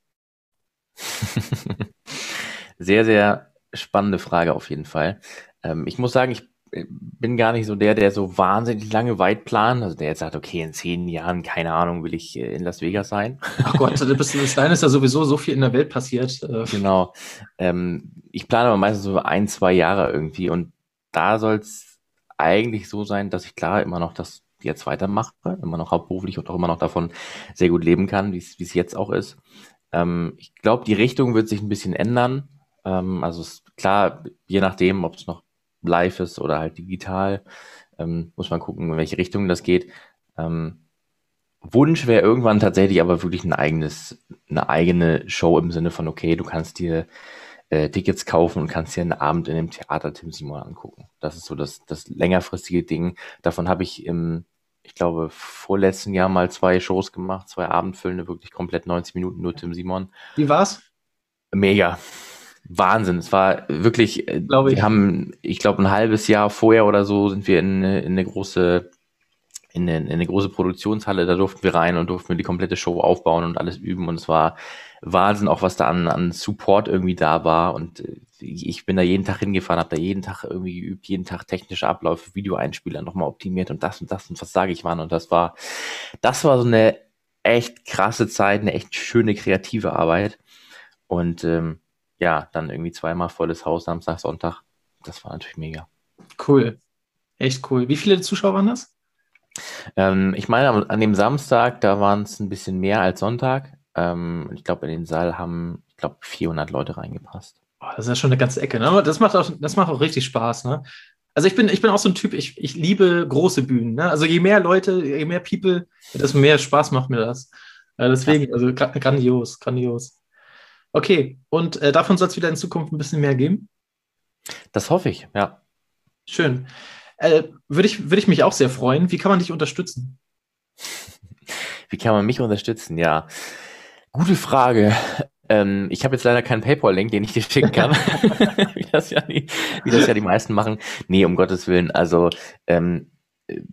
sehr, sehr spannende Frage auf jeden Fall. Ähm, ich muss sagen, ich bin gar nicht so der, der so wahnsinnig lange weit plant. Also der jetzt sagt, okay, in zehn Jahren, keine Ahnung, will ich äh, in Las Vegas sein. Ach Gott, bis, bis dahin ist ja sowieso so viel in der Welt passiert. Äh. Genau. Ähm, ich plane aber meistens so ein, zwei Jahre irgendwie und da soll es eigentlich so sein, dass ich klar immer noch das jetzt weitermache, immer noch hauptberuflich und auch immer noch davon sehr gut leben kann, wie es jetzt auch ist. Ähm, ich glaube, die Richtung wird sich ein bisschen ändern. Ähm, also ist klar, je nachdem, ob es noch live ist oder halt digital, ähm, muss man gucken, in welche Richtung das geht. Ähm, Wunsch wäre irgendwann tatsächlich aber wirklich ein eigenes, eine eigene Show im Sinne von, okay, du kannst dir äh, Tickets kaufen und kannst dir einen Abend in dem Theater Tim Simon angucken. Das ist so das, das längerfristige Ding. Davon habe ich im, ich glaube, vorletzten Jahr mal zwei Shows gemacht, zwei Abendfüllende, wirklich komplett 90 Minuten nur Tim Simon. Wie war's? Mega. Wahnsinn. Es war wirklich, äh, glaube ich. Wir haben, ich glaube, ein halbes Jahr vorher oder so sind wir in, in eine große, in eine, in eine große Produktionshalle, da durften wir rein und durften wir die komplette Show aufbauen und alles üben. Und es war Wahnsinn, auch was da an, an Support irgendwie da war. Und äh, ich bin da jeden Tag hingefahren, habe da jeden Tag irgendwie geübt, jeden Tag technische Abläufe, Videoeinspieler nochmal optimiert und das und das und was sage ich wann. Und das war, das war so eine echt krasse Zeit, eine echt schöne kreative Arbeit. Und ähm, ja, dann irgendwie zweimal volles Haus, Samstag, Sonntag. Das war natürlich mega. Cool. Echt cool. Wie viele Zuschauer waren das? Ähm, ich meine, an dem Samstag, da waren es ein bisschen mehr als Sonntag. Ähm, ich glaube, in den Saal haben, ich glaube, 400 Leute reingepasst. Oh, das ist ja schon eine ganze Ecke. Ne? Das, macht auch, das macht auch richtig Spaß. Ne? Also ich bin, ich bin auch so ein Typ, ich, ich liebe große Bühnen. Ne? Also je mehr Leute, je mehr People, desto mehr Spaß macht mir das. Äh, deswegen, also grandios, grandios. Okay, und äh, davon soll es wieder in Zukunft ein bisschen mehr geben? Das hoffe ich, ja. Schön. Äh, Würde ich, würd ich mich auch sehr freuen. Wie kann man dich unterstützen? Wie kann man mich unterstützen? Ja, gute Frage. Ähm, ich habe jetzt leider keinen PayPal-Link, den ich dir schicken kann, wie, das ja die, wie das ja die meisten machen. Nee, um Gottes Willen. Also ähm,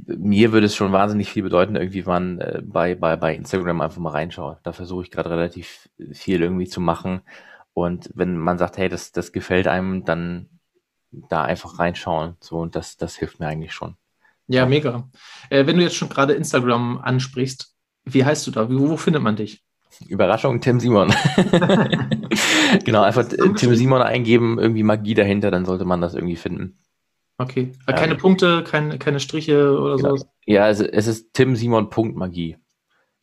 mir würde es schon wahnsinnig viel bedeuten, irgendwie man äh, bei, bei, bei Instagram einfach mal reinschaut. Da versuche ich gerade relativ viel irgendwie zu machen. Und wenn man sagt, hey, das, das gefällt einem, dann da einfach reinschauen. So, und das, das hilft mir eigentlich schon. Ja, mega. Äh, wenn du jetzt schon gerade Instagram ansprichst, wie heißt du da? Wo, wo findet man dich? Überraschung, Tim Simon. genau, einfach Tim Simon eingeben, irgendwie Magie dahinter, dann sollte man das irgendwie finden. Okay. Äh, keine ähm, Punkte, keine, keine Striche oder genau. so? Ja, also es ist Tim Simon Punkt Magie.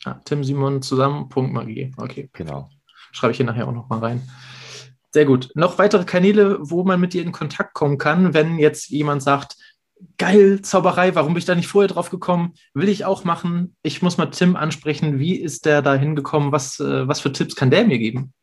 Ah, Tim Simon zusammen Punkt Magie. Okay. Genau. Schreibe ich hier nachher auch nochmal rein. Sehr gut. Noch weitere Kanäle, wo man mit dir in Kontakt kommen kann, wenn jetzt jemand sagt, geil, Zauberei, warum bin ich da nicht vorher drauf gekommen? Will ich auch machen. Ich muss mal Tim ansprechen. Wie ist der da hingekommen? Was, äh, was für Tipps kann der mir geben?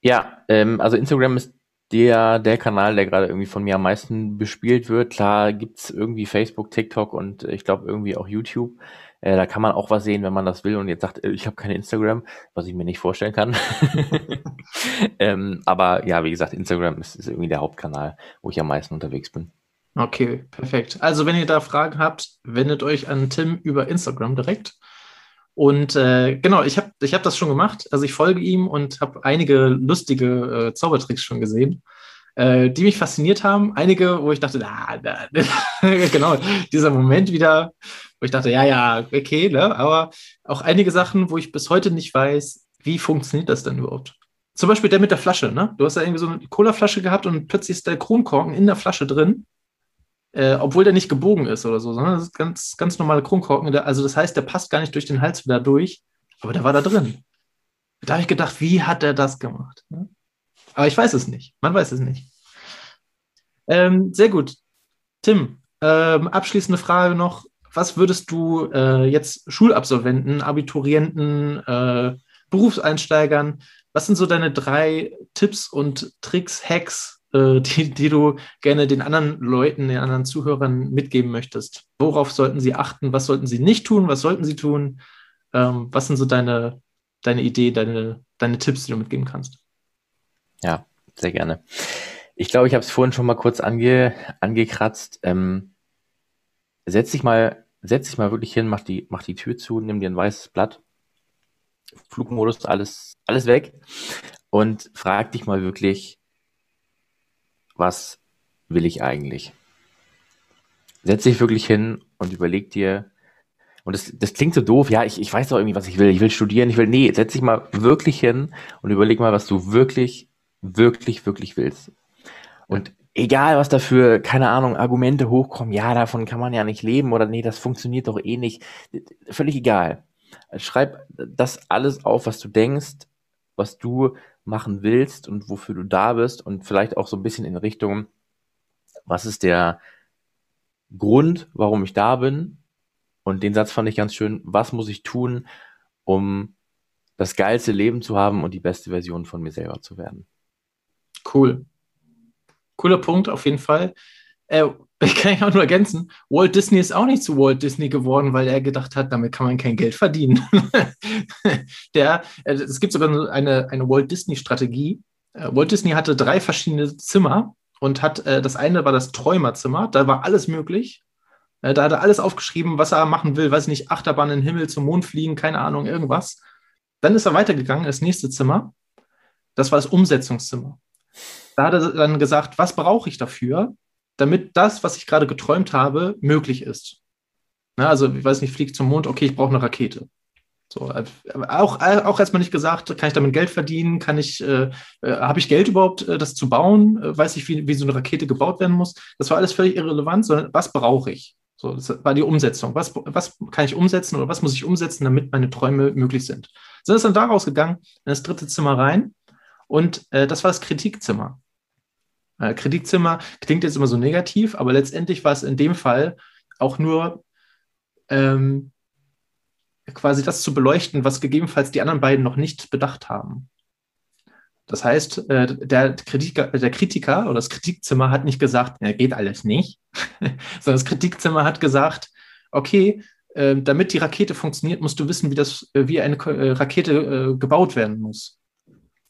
Ja, ähm, also Instagram ist der, der Kanal, der gerade irgendwie von mir am meisten bespielt wird. Klar gibt's irgendwie Facebook, TikTok und ich glaube irgendwie auch YouTube. Äh, da kann man auch was sehen, wenn man das will und jetzt sagt, äh, ich habe keine Instagram, was ich mir nicht vorstellen kann. ähm, aber ja, wie gesagt, Instagram ist, ist irgendwie der Hauptkanal, wo ich am meisten unterwegs bin. Okay, perfekt. Also wenn ihr da Fragen habt, wendet euch an Tim über Instagram direkt. Und äh, genau, ich habe ich hab das schon gemacht. Also ich folge ihm und habe einige lustige äh, Zaubertricks schon gesehen, äh, die mich fasziniert haben. Einige, wo ich dachte, ah, da, genau, dieser Moment wieder, wo ich dachte, ja, ja, okay, ne? aber auch einige Sachen, wo ich bis heute nicht weiß, wie funktioniert das denn überhaupt? Zum Beispiel der mit der Flasche, ne? Du hast ja irgendwie so eine Cola-Flasche gehabt und plötzlich ist der Kronkorken in der Flasche drin äh, obwohl der nicht gebogen ist oder so, sondern das ist ganz, ganz normale Kronkorken. Also das heißt, der passt gar nicht durch den Hals wieder durch, aber der war da drin. Da habe ich gedacht, wie hat er das gemacht? Ne? Aber ich weiß es nicht. Man weiß es nicht. Ähm, sehr gut. Tim, ähm, abschließende Frage noch. Was würdest du äh, jetzt Schulabsolventen, Abiturienten, äh, Berufseinsteigern, was sind so deine drei Tipps und Tricks, Hacks, äh, die, die du gerne den anderen Leuten, den anderen Zuhörern mitgeben möchtest? Worauf sollten sie achten? Was sollten sie nicht tun? Was sollten sie tun? Ähm, was sind so deine, deine Idee, deine, deine Tipps, die du mitgeben kannst? Ja, sehr gerne. Ich glaube, ich habe es vorhin schon mal kurz ange, angekratzt. Ähm, setz dich mal, setz dich mal wirklich hin, mach die, mach die Tür zu, nimm dir ein weißes Blatt, Flugmodus, alles, alles weg und frag dich mal wirklich, was will ich eigentlich? setz dich wirklich hin und überleg dir, und das, das klingt so doof, ja, ich, ich weiß doch irgendwie, was ich will. Ich will studieren, ich will, nee, setz dich mal wirklich hin und überleg mal, was du wirklich, wirklich, wirklich willst. Und egal, was dafür, keine Ahnung, Argumente hochkommen, ja, davon kann man ja nicht leben oder nee, das funktioniert doch eh nicht. Völlig egal. Schreib das alles auf, was du denkst, was du machen willst und wofür du da bist und vielleicht auch so ein bisschen in Richtung, was ist der Grund, warum ich da bin? Und den Satz fand ich ganz schön, was muss ich tun, um das geilste Leben zu haben und die beste Version von mir selber zu werden? Cool. Cooler Punkt, auf jeden Fall. Äh, ich kann ja auch nur ergänzen, Walt Disney ist auch nicht zu Walt Disney geworden, weil er gedacht hat, damit kann man kein Geld verdienen. Der, äh, es gibt sogar eine, eine Walt Disney-Strategie. Äh, Walt Disney hatte drei verschiedene Zimmer und hat, äh, das eine war das Träumerzimmer, da war alles möglich. Da hat er alles aufgeschrieben, was er machen will, weiß nicht, Achterbahn in den Himmel, zum Mond fliegen, keine Ahnung, irgendwas. Dann ist er weitergegangen, das nächste Zimmer. Das war das Umsetzungszimmer. Da hat er dann gesagt, was brauche ich dafür, damit das, was ich gerade geträumt habe, möglich ist. Na, also, ich weiß nicht, fliege zum Mond, okay, ich brauche eine Rakete. So, äh, auch, auch erstmal nicht gesagt, kann ich damit Geld verdienen, kann ich, äh, äh, habe ich Geld überhaupt, äh, das zu bauen? Äh, weiß ich, wie, wie so eine Rakete gebaut werden muss? Das war alles völlig irrelevant, sondern was brauche ich? So, das war die Umsetzung. Was, was kann ich umsetzen oder was muss ich umsetzen, damit meine Träume möglich sind? So ist dann daraus gegangen, in das dritte Zimmer rein und äh, das war das Kritikzimmer. Äh, Kritikzimmer klingt jetzt immer so negativ, aber letztendlich war es in dem Fall auch nur ähm, quasi das zu beleuchten, was gegebenenfalls die anderen beiden noch nicht bedacht haben. Das heißt, äh, der Kritiker, der Kritiker oder das Kritikzimmer hat nicht gesagt, ja, geht alles nicht, sondern das Kritikzimmer hat gesagt, okay, äh, damit die Rakete funktioniert, musst du wissen, wie, das, äh, wie eine Rakete gebaut werden muss.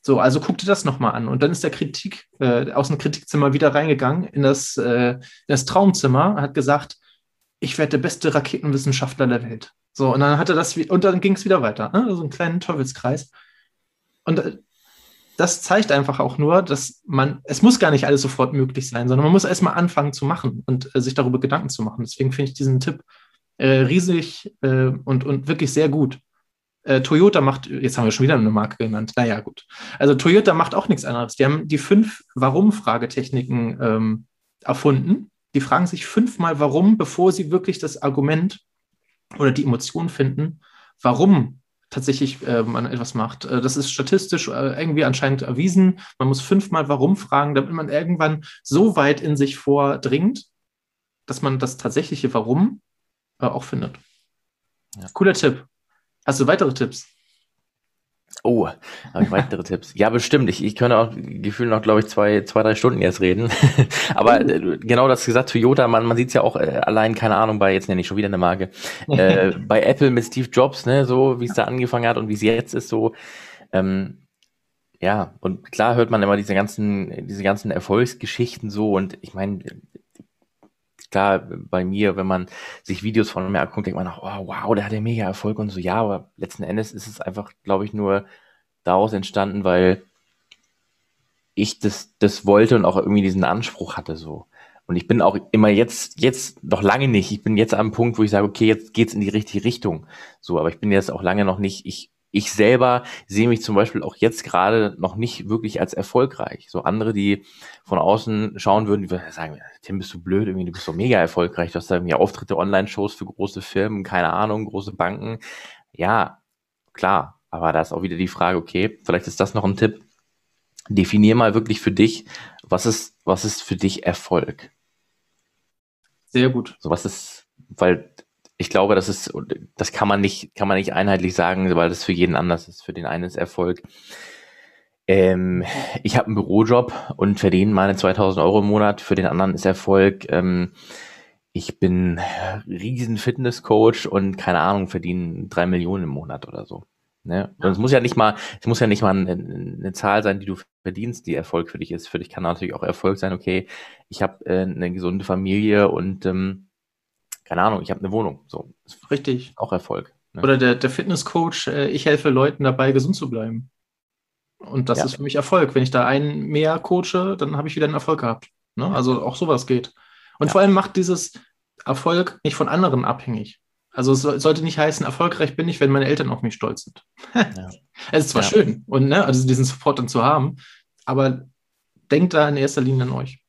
So, also guck dir das nochmal an. Und dann ist der Kritik aus dem Kritikzimmer wieder reingegangen in das, in das Traumzimmer, hat gesagt, ich werde der beste Raketenwissenschaftler der Welt. So, und dann hatte das, und dann ging es wieder weiter. Ne? So einen kleinen Teufelskreis. Und das zeigt einfach auch nur, dass man, es muss gar nicht alles sofort möglich sein, sondern man muss erstmal anfangen zu machen und äh, sich darüber Gedanken zu machen. Deswegen finde ich diesen Tipp äh, riesig äh, und, und wirklich sehr gut. Äh, Toyota macht, jetzt haben wir schon wieder eine Marke genannt, naja, gut. Also Toyota macht auch nichts anderes. Die haben die fünf Warum-Fragetechniken ähm, erfunden. Die fragen sich fünfmal warum, bevor sie wirklich das Argument oder die Emotion finden, warum tatsächlich äh, man etwas macht. Äh, das ist statistisch äh, irgendwie anscheinend erwiesen. Man muss fünfmal warum fragen, damit man irgendwann so weit in sich vordringt, dass man das tatsächliche Warum äh, auch findet. Ja. Cooler Tipp. Hast du weitere Tipps? Oh, habe ich weitere Tipps? Ja, bestimmt. Ich, ich könnte auch gefühlt noch, glaube ich, zwei, zwei, drei Stunden jetzt reden. Aber äh, genau das gesagt, Toyota, man, man sieht es ja auch äh, allein, keine Ahnung, bei, jetzt nenne ich schon wieder eine Marke, äh, bei Apple mit Steve Jobs, ne, so wie es da angefangen hat und wie es jetzt ist, so. Ähm, ja, und klar hört man immer diese ganzen, diese ganzen Erfolgsgeschichten so und ich meine, klar, bei mir, wenn man sich Videos von mir anguckt, denkt man auch, oh, wow, der hat ja mega Erfolg und so. Ja, aber letzten Endes ist es einfach, glaube ich, nur daraus entstanden, weil ich das, das wollte und auch irgendwie diesen Anspruch hatte so. Und ich bin auch immer jetzt, jetzt noch lange nicht. Ich bin jetzt am Punkt, wo ich sage, okay, jetzt geht's in die richtige Richtung. So, aber ich bin jetzt auch lange noch nicht, ich ich selber sehe mich zum Beispiel auch jetzt gerade noch nicht wirklich als erfolgreich. So andere, die von außen schauen würden, die würden sagen, Tim, bist du blöd, irgendwie, du bist so mega erfolgreich, du hast da irgendwie Auftritte, Online-Shows für große Firmen, keine Ahnung, große Banken. Ja, klar, aber da ist auch wieder die Frage, okay, vielleicht ist das noch ein Tipp. Definier mal wirklich für dich, was ist, was ist für dich Erfolg? Sehr gut. So was ist, weil ich glaube, das ist, das kann man nicht, kann man nicht einheitlich sagen, weil das für jeden anders ist. Für den einen ist Erfolg. Ähm, ich habe einen Bürojob und verdiene meine 2000 Euro im Monat. Für den anderen ist Erfolg. Ähm, ich bin riesen Fitnesscoach und keine Ahnung, verdiene drei Millionen im Monat oder so. Ne? Und es muss ja nicht mal, es muss ja nicht mal eine, eine, Zahl sein, die du verdienst, die Erfolg für dich ist. Für dich kann natürlich auch Erfolg sein, okay, ich habe äh, eine gesunde Familie und ähm, keine Ahnung, ich habe eine Wohnung. So. Richtig. Auch Erfolg. Ne? Oder der, der Fitnesscoach, äh, ich helfe Leuten dabei, gesund zu bleiben. Und das ja. ist für mich Erfolg. Wenn ich da einen mehr coache, dann habe ich wieder einen Erfolg gehabt. Ne? Also auch sowas geht. Und ja. vor allem macht dieses, Erfolg nicht von anderen abhängig. Also es sollte nicht heißen, erfolgreich bin ich, wenn meine Eltern auf mich stolz sind. Ja. es ist zwar ja. schön und ne, also diesen Support dann zu haben, aber denkt da in erster Linie an euch.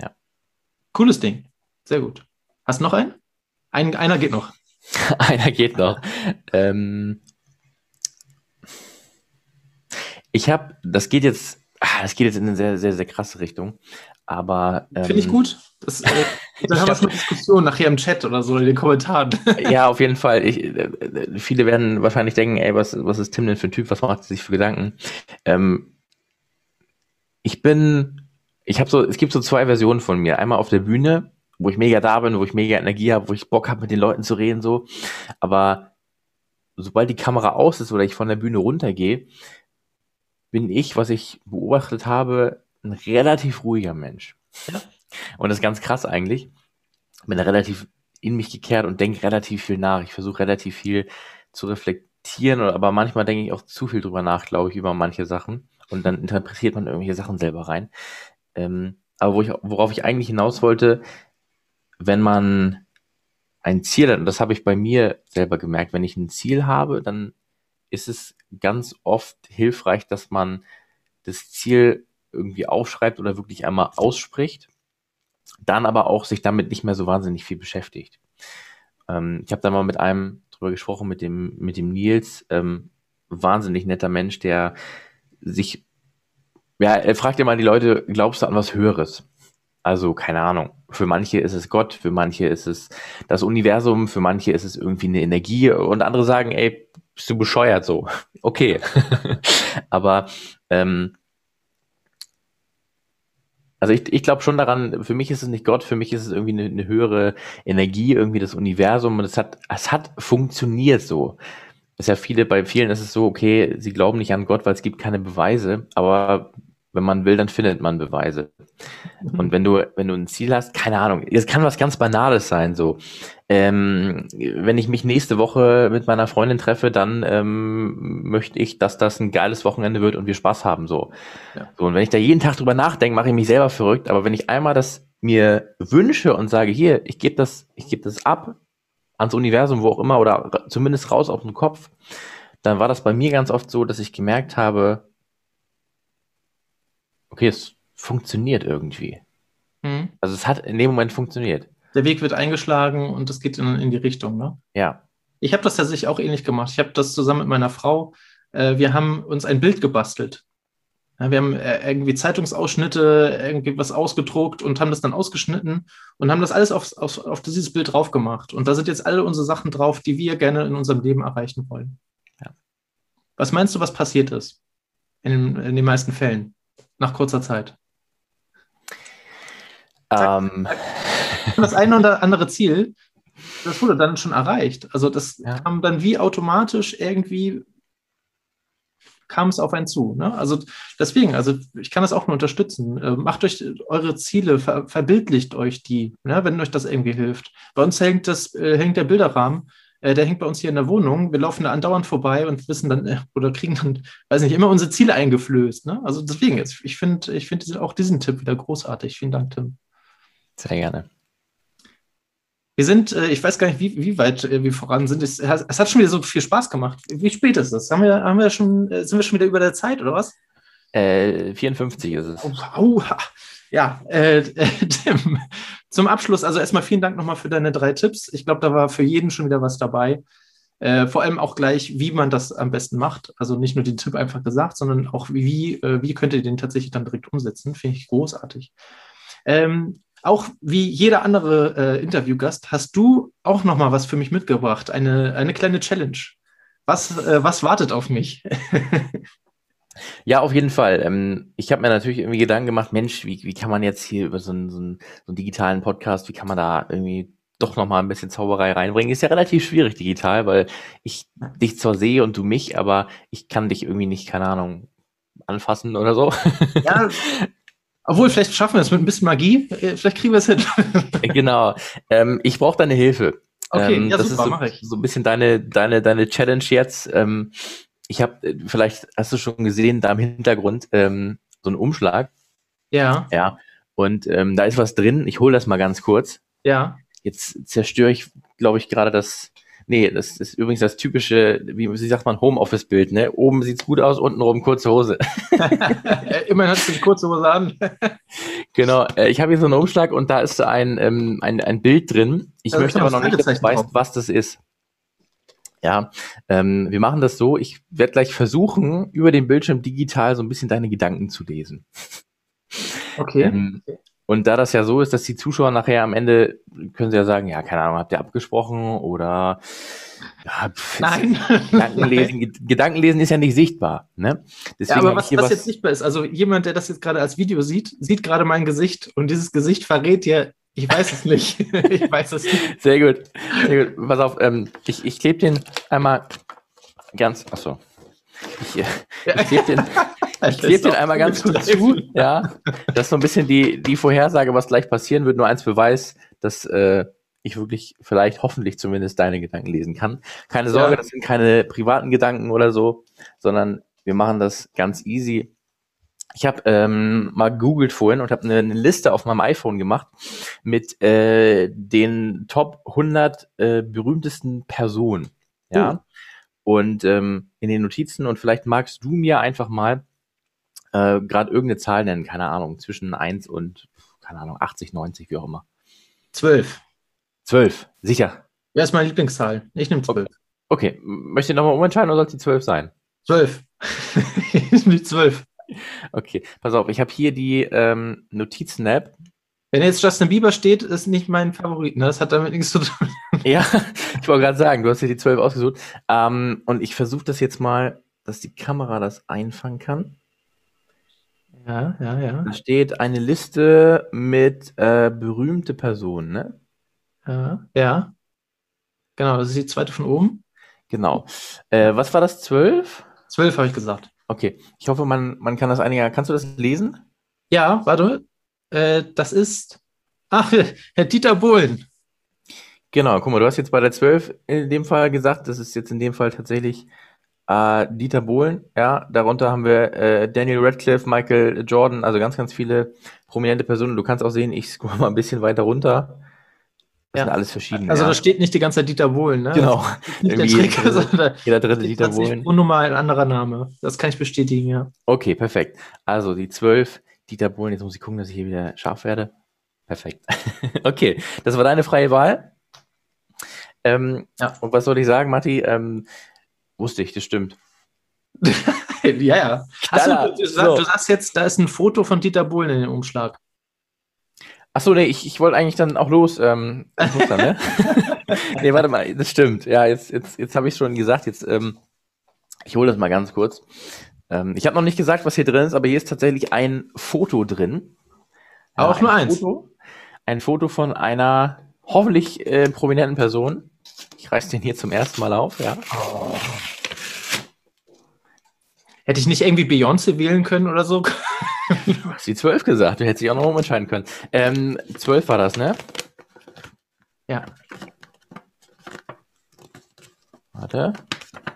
Ja. Cooles Ding. Sehr gut. Hast du noch einen? Ein, einer geht noch. einer geht noch. Ähm, ich habe, das geht jetzt, ah, das geht jetzt in eine sehr, sehr, sehr krasse Richtung. Aber ähm, finde ich gut. Das, äh, dann haben wir schon eine Diskussion nachher im Chat oder so in den Kommentaren. ja, auf jeden Fall. Ich, äh, viele werden wahrscheinlich denken, ey, was, was ist Tim denn für ein Typ? Was macht er sich für Gedanken? Ähm, ich bin, ich habe so, es gibt so zwei Versionen von mir. Einmal auf der Bühne, wo ich mega da bin, wo ich mega Energie habe, wo ich Bock habe, mit den Leuten zu reden, so. Aber sobald die Kamera aus ist oder ich von der Bühne runtergehe, bin ich, was ich beobachtet habe, ein relativ ruhiger Mensch. Ja. Und das ist ganz krass eigentlich. Bin relativ in mich gekehrt und denke relativ viel nach. Ich versuche relativ viel zu reflektieren, aber manchmal denke ich auch zu viel drüber nach, glaube ich, über manche Sachen. Und dann interpretiert man irgendwelche Sachen selber rein. Ähm, aber wo ich, worauf ich eigentlich hinaus wollte, wenn man ein Ziel hat, und das habe ich bei mir selber gemerkt, wenn ich ein Ziel habe, dann ist es ganz oft hilfreich, dass man das Ziel irgendwie aufschreibt oder wirklich einmal ausspricht, dann aber auch sich damit nicht mehr so wahnsinnig viel beschäftigt. Ähm, ich habe da mal mit einem drüber gesprochen, mit dem, mit dem Nils, ähm, wahnsinnig netter Mensch, der sich, ja, er fragt mal die Leute, glaubst du an was Höheres? Also, keine Ahnung. Für manche ist es Gott, für manche ist es das Universum, für manche ist es irgendwie eine Energie und andere sagen, ey, bist du bescheuert so? Okay. Aber ähm, also ich, ich glaube schon daran, für mich ist es nicht Gott, für mich ist es irgendwie eine, eine höhere Energie, irgendwie das Universum und es hat, es hat funktioniert so. ist ja viele, bei vielen ist es so, okay, sie glauben nicht an Gott, weil es gibt keine Beweise, aber wenn man will, dann findet man Beweise. Mhm. Und wenn du, wenn du ein Ziel hast, keine Ahnung, es kann was ganz Banales sein, so. Ähm, wenn ich mich nächste Woche mit meiner Freundin treffe, dann ähm, möchte ich, dass das ein geiles Wochenende wird und wir Spaß haben, so. Ja. so und wenn ich da jeden Tag drüber nachdenke, mache ich mich selber verrückt. Aber wenn ich einmal das mir wünsche und sage, hier, ich gebe das, ich gebe das ab ans Universum, wo auch immer, oder zumindest raus auf den Kopf, dann war das bei mir ganz oft so, dass ich gemerkt habe, okay, es funktioniert irgendwie. Mhm. Also es hat in dem Moment funktioniert. Der Weg wird eingeschlagen und es geht in, in die Richtung, ne? Ja. Ich habe das tatsächlich auch ähnlich gemacht. Ich habe das zusammen mit meiner Frau, äh, wir haben uns ein Bild gebastelt. Ja, wir haben äh, irgendwie Zeitungsausschnitte, irgendwie was ausgedruckt und haben das dann ausgeschnitten und haben das alles auf, auf, auf dieses Bild drauf gemacht. Und da sind jetzt alle unsere Sachen drauf, die wir gerne in unserem Leben erreichen wollen. Ja. Was meinst du, was passiert ist? In, in den meisten Fällen nach kurzer Zeit? Ähm. Das eine oder andere Ziel, das wurde dann schon erreicht. Also das ja. kam dann wie automatisch irgendwie kam es auf einen zu. Ne? Also deswegen, also ich kann das auch nur unterstützen. Äh, macht euch eure Ziele, ver verbildlicht euch die, ne? wenn euch das irgendwie hilft. Bei uns hängt, das, äh, hängt der Bilderrahmen äh, der hängt bei uns hier in der Wohnung. Wir laufen da andauernd vorbei und wissen dann äh, oder kriegen dann, weiß nicht, immer unsere Ziele eingeflößt. Ne? Also deswegen jetzt, ich finde ich find auch diesen Tipp wieder großartig. Vielen Dank, Tim. Sehr gerne. Wir sind, äh, ich weiß gar nicht, wie, wie weit wir voran sind. Es, es, hat schon wieder so viel Spaß gemacht. Wie spät ist es? Haben wir, haben wir schon, sind wir schon wieder über der Zeit oder was? Äh, 54 ist es. Oh, wow. Ja, äh, Tim, zum Abschluss, also erstmal vielen Dank nochmal für deine drei Tipps. Ich glaube, da war für jeden schon wieder was dabei. Äh, vor allem auch gleich, wie man das am besten macht. Also nicht nur den Tipp einfach gesagt, sondern auch wie, äh, wie könnt ihr den tatsächlich dann direkt umsetzen. Finde ich großartig. Ähm, auch wie jeder andere äh, Interviewgast hast du auch nochmal was für mich mitgebracht. Eine, eine kleine Challenge. Was, äh, was wartet auf mich? Ja, auf jeden Fall. Ähm, ich habe mir natürlich irgendwie Gedanken gemacht, Mensch, wie, wie kann man jetzt hier über so einen, so, einen, so einen digitalen Podcast, wie kann man da irgendwie doch nochmal ein bisschen Zauberei reinbringen? Ist ja relativ schwierig digital, weil ich dich zwar sehe und du mich, aber ich kann dich irgendwie nicht, keine Ahnung, anfassen oder so. Ja, obwohl, vielleicht schaffen wir es mit ein bisschen Magie. Äh, vielleicht kriegen wir es hin. genau. Ähm, ich brauche deine Hilfe. Okay, ähm, ja, das super, ist so, so, ein bisschen deine, deine, deine Challenge jetzt. Ähm, ich habe, äh, vielleicht hast du schon gesehen, da im Hintergrund ähm, so ein Umschlag. Ja. Ja. Und ähm, da ist was drin. Ich hole das mal ganz kurz. Ja. jetzt zerstöre ich, glaube ich, gerade das, Nee, das ist übrigens das typische, wie, wie sagt man, Homeoffice-Bild, ne? Oben sieht's gut aus, unten rum kurze Hose. Immerhin hast du die kurze Hose an. genau, äh, ich habe hier so einen Umschlag und da ist ein, ähm, ein, ein Bild drin. Ich also möchte aber noch nicht, dass du weißt, was das ist. Ja, ähm, wir machen das so, ich werde gleich versuchen, über den Bildschirm digital so ein bisschen deine Gedanken zu lesen. Okay. Ähm, und da das ja so ist, dass die Zuschauer nachher am Ende können sie ja sagen, ja, keine Ahnung, habt ihr abgesprochen oder ja, pff, Nein. Gedankenlesen, Gedankenlesen ist ja nicht sichtbar. Ne? Deswegen ja, aber was, was jetzt sichtbar ist, also jemand, der das jetzt gerade als Video sieht, sieht gerade mein Gesicht und dieses Gesicht verrät dir, ich weiß es nicht. ich weiß es nicht. Sehr gut. Sehr gut. Pass auf, ähm, ich, ich klebe den einmal ganz. Achso. Ich, äh, ich klebe den, ich klebe den einmal ganz kurz zu. Ja, das ist so ein bisschen die, die Vorhersage, was gleich passieren wird. Nur eins Beweis, dass äh, ich wirklich vielleicht hoffentlich zumindest deine Gedanken lesen kann. Keine Sorge, ja. das sind keine privaten Gedanken oder so, sondern wir machen das ganz easy. Ich habe ähm, mal googelt vorhin und habe eine, eine, Liste auf meinem iPhone gemacht mit äh, den Top 100 äh, berühmtesten Personen. Ja. Uh. Und ähm, in den Notizen und vielleicht magst du mir einfach mal äh, gerade irgendeine Zahl nennen, keine Ahnung, zwischen 1 und, keine Ahnung, 80, 90, wie auch immer. 12. 12, sicher. Wer ist meine Lieblingszahl? Ich nehme 12. Okay, möchte ihr nochmal umentscheiden oder soll es die 12 sein? 12. ich nehme 12. Okay, pass auf, ich habe hier die ähm, Notizen-App. Wenn jetzt Justin Bieber steht, ist nicht mein Favorit, ne? Das hat damit nichts zu tun. ja, ich wollte gerade sagen, du hast hier die 12 ausgesucht. Ähm, und ich versuche das jetzt mal, dass die Kamera das einfangen kann. Ja, ja, ja. Da steht eine Liste mit äh, berühmte Personen, ne? Ja, ja. Genau, das ist die zweite von oben. Genau. Äh, was war das? Zwölf? Zwölf habe ich gesagt. Okay. Ich hoffe, man, man kann das einiger. Kannst du das lesen? Ja, warte. Äh, das ist. Ach, Herr Dieter Bohlen. Genau, guck mal, du hast jetzt bei der 12 in dem Fall gesagt, das ist jetzt in dem Fall tatsächlich äh, Dieter Bohlen, ja, darunter haben wir äh, Daniel Radcliffe, Michael Jordan, also ganz, ganz viele prominente Personen. Du kannst auch sehen, ich scroll mal ein bisschen weiter runter. Das ja. sind alles verschiedene. Also ja. da steht nicht die ganze Zeit Dieter Bohlen, ne? Genau. Nicht der Trick, sondern jeder dritte Dieter Bohlen. Mal ein anderer Name. Das kann ich bestätigen, ja. Okay, perfekt. Also die zwölf Dieter Bohlen, jetzt muss ich gucken, dass ich hier wieder scharf werde. Perfekt. okay, das war deine freie Wahl. Ähm, ja. Und was soll ich sagen, Matti? Ähm, Wusste ich, das stimmt. ja, ja. Achso, du, du, so. du, sagst jetzt, da ist ein Foto von Dieter Bohlen in dem Umschlag. Achso, nee, ich, ich wollte eigentlich dann auch los. Ähm, dann, ne? nee, warte mal, das stimmt. Ja, jetzt, jetzt, jetzt habe ich schon gesagt, jetzt, ähm, ich hole das mal ganz kurz. Ähm, ich habe noch nicht gesagt, was hier drin ist, aber hier ist tatsächlich ein Foto drin. Aber auch nur eins. Foto, ein Foto von einer hoffentlich äh, prominenten Person. Ich reiß den hier zum ersten Mal auf, ja. Oh. Hätte ich nicht irgendwie Beyoncé wählen können oder so? du hast die 12 gesagt, du hättest dich auch noch umentscheiden können. Ähm, 12 war das, ne? Ja. Warte.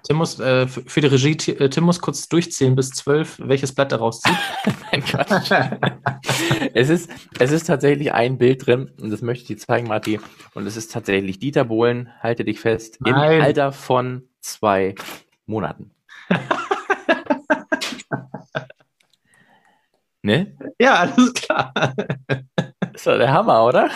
Tim muss, äh, für die Regie, äh, Tim muss kurz durchzählen bis 12, welches Blatt er rauszieht. Nein, Quatsch. es, ist, es ist tatsächlich ein Bild drin und das möchte ich dir zeigen, Marti. Und es ist tatsächlich Dieter Bohlen, halte dich fest, Nein. im Alter von zwei Monaten. ne? Ja, alles klar. Das war der Hammer, oder?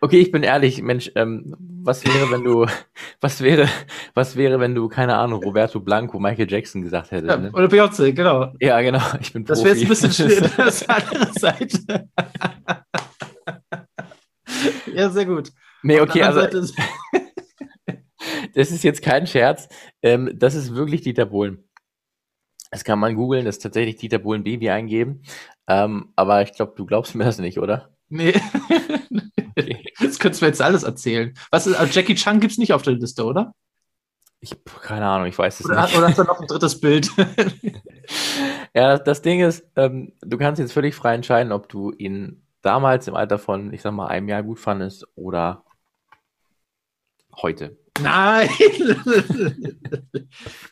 Okay, ich bin ehrlich, Mensch, ähm, was wäre, wenn du, was wäre, was wäre, wenn du, keine Ahnung, Roberto Blanco, Michael Jackson gesagt hättest? Ja, ne? Oder Beyoncé, genau. Ja, genau, ich bin Profi. Das wäre jetzt ein bisschen schwierig, das andere Seite. ja, sehr gut. Nee, okay, also, das ist jetzt kein Scherz, ähm, das ist wirklich Dieter Bohlen. Das kann man googeln, das ist tatsächlich Dieter Bohlen Baby eingeben, ähm, aber ich glaube, du glaubst mir das nicht, oder? Nee. Das könntest du mir jetzt alles erzählen. Was ist, also Jackie Chan gibt es nicht auf der Liste, oder? Ich, keine Ahnung, ich weiß es oder, nicht. Oder hast du noch ein drittes Bild? ja, das, das, Ding ist, ähm, du kannst jetzt völlig frei entscheiden, ob du ihn damals im Alter von, ich sag mal, einem Jahr gut fandest oder heute. Nein!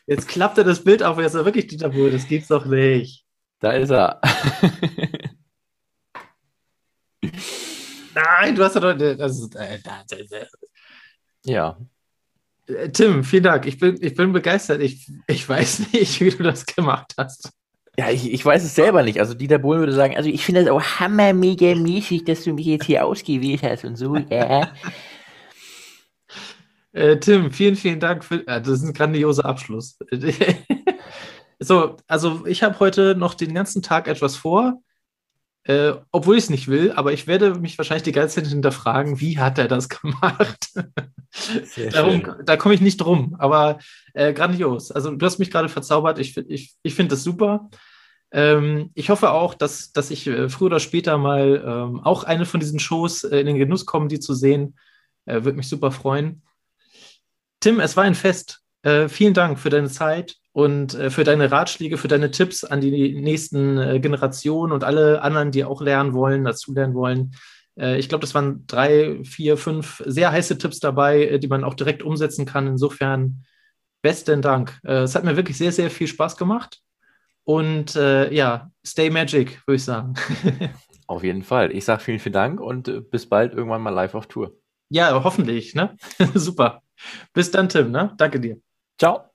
Jetzt klappt er das Bild auf, er ist ja wirklich Dieter Bohlen, das gibt's doch nicht. Da ist er. Nein, du hast doch. Das ist, äh, ja. Äh, Tim, vielen Dank. Ich bin, ich bin begeistert. Ich, ich weiß nicht, wie du das gemacht hast. Ja, ich, ich weiß es selber nicht. Also Dieter Bohlen würde sagen, also ich finde das auch hammermega mäßig, dass du mich jetzt hier ausgewählt hast und so, ja. Äh, Tim, vielen, vielen Dank für. Äh, das ist ein grandioser Abschluss. so, also ich habe heute noch den ganzen Tag etwas vor. Äh, obwohl ich es nicht will, aber ich werde mich wahrscheinlich die ganze Zeit hinterfragen, wie hat er das gemacht? Darum, da komme ich nicht drum, aber äh, grandios. Also du hast mich gerade verzaubert, ich, ich, ich finde das super. Ähm, ich hoffe auch, dass, dass ich äh, früher oder später mal ähm, auch eine von diesen Shows äh, in den Genuss komme, die zu sehen. Würde mich super freuen. Tim, es war ein Fest. Äh, vielen Dank für deine Zeit und äh, für deine Ratschläge, für deine Tipps an die nächsten äh, Generationen und alle anderen, die auch lernen wollen, dazulernen wollen. Äh, ich glaube, das waren drei, vier, fünf sehr heiße Tipps dabei, äh, die man auch direkt umsetzen kann. Insofern besten Dank. Äh, es hat mir wirklich sehr, sehr viel Spaß gemacht. Und ja, stay magic, würde ich sagen. Auf jeden Fall. Ich sage vielen, vielen Dank und bis bald irgendwann mal live auf Tour. Ja, hoffentlich. Ne? Super. Bis dann, Tim. Ne? Danke dir. Ciao.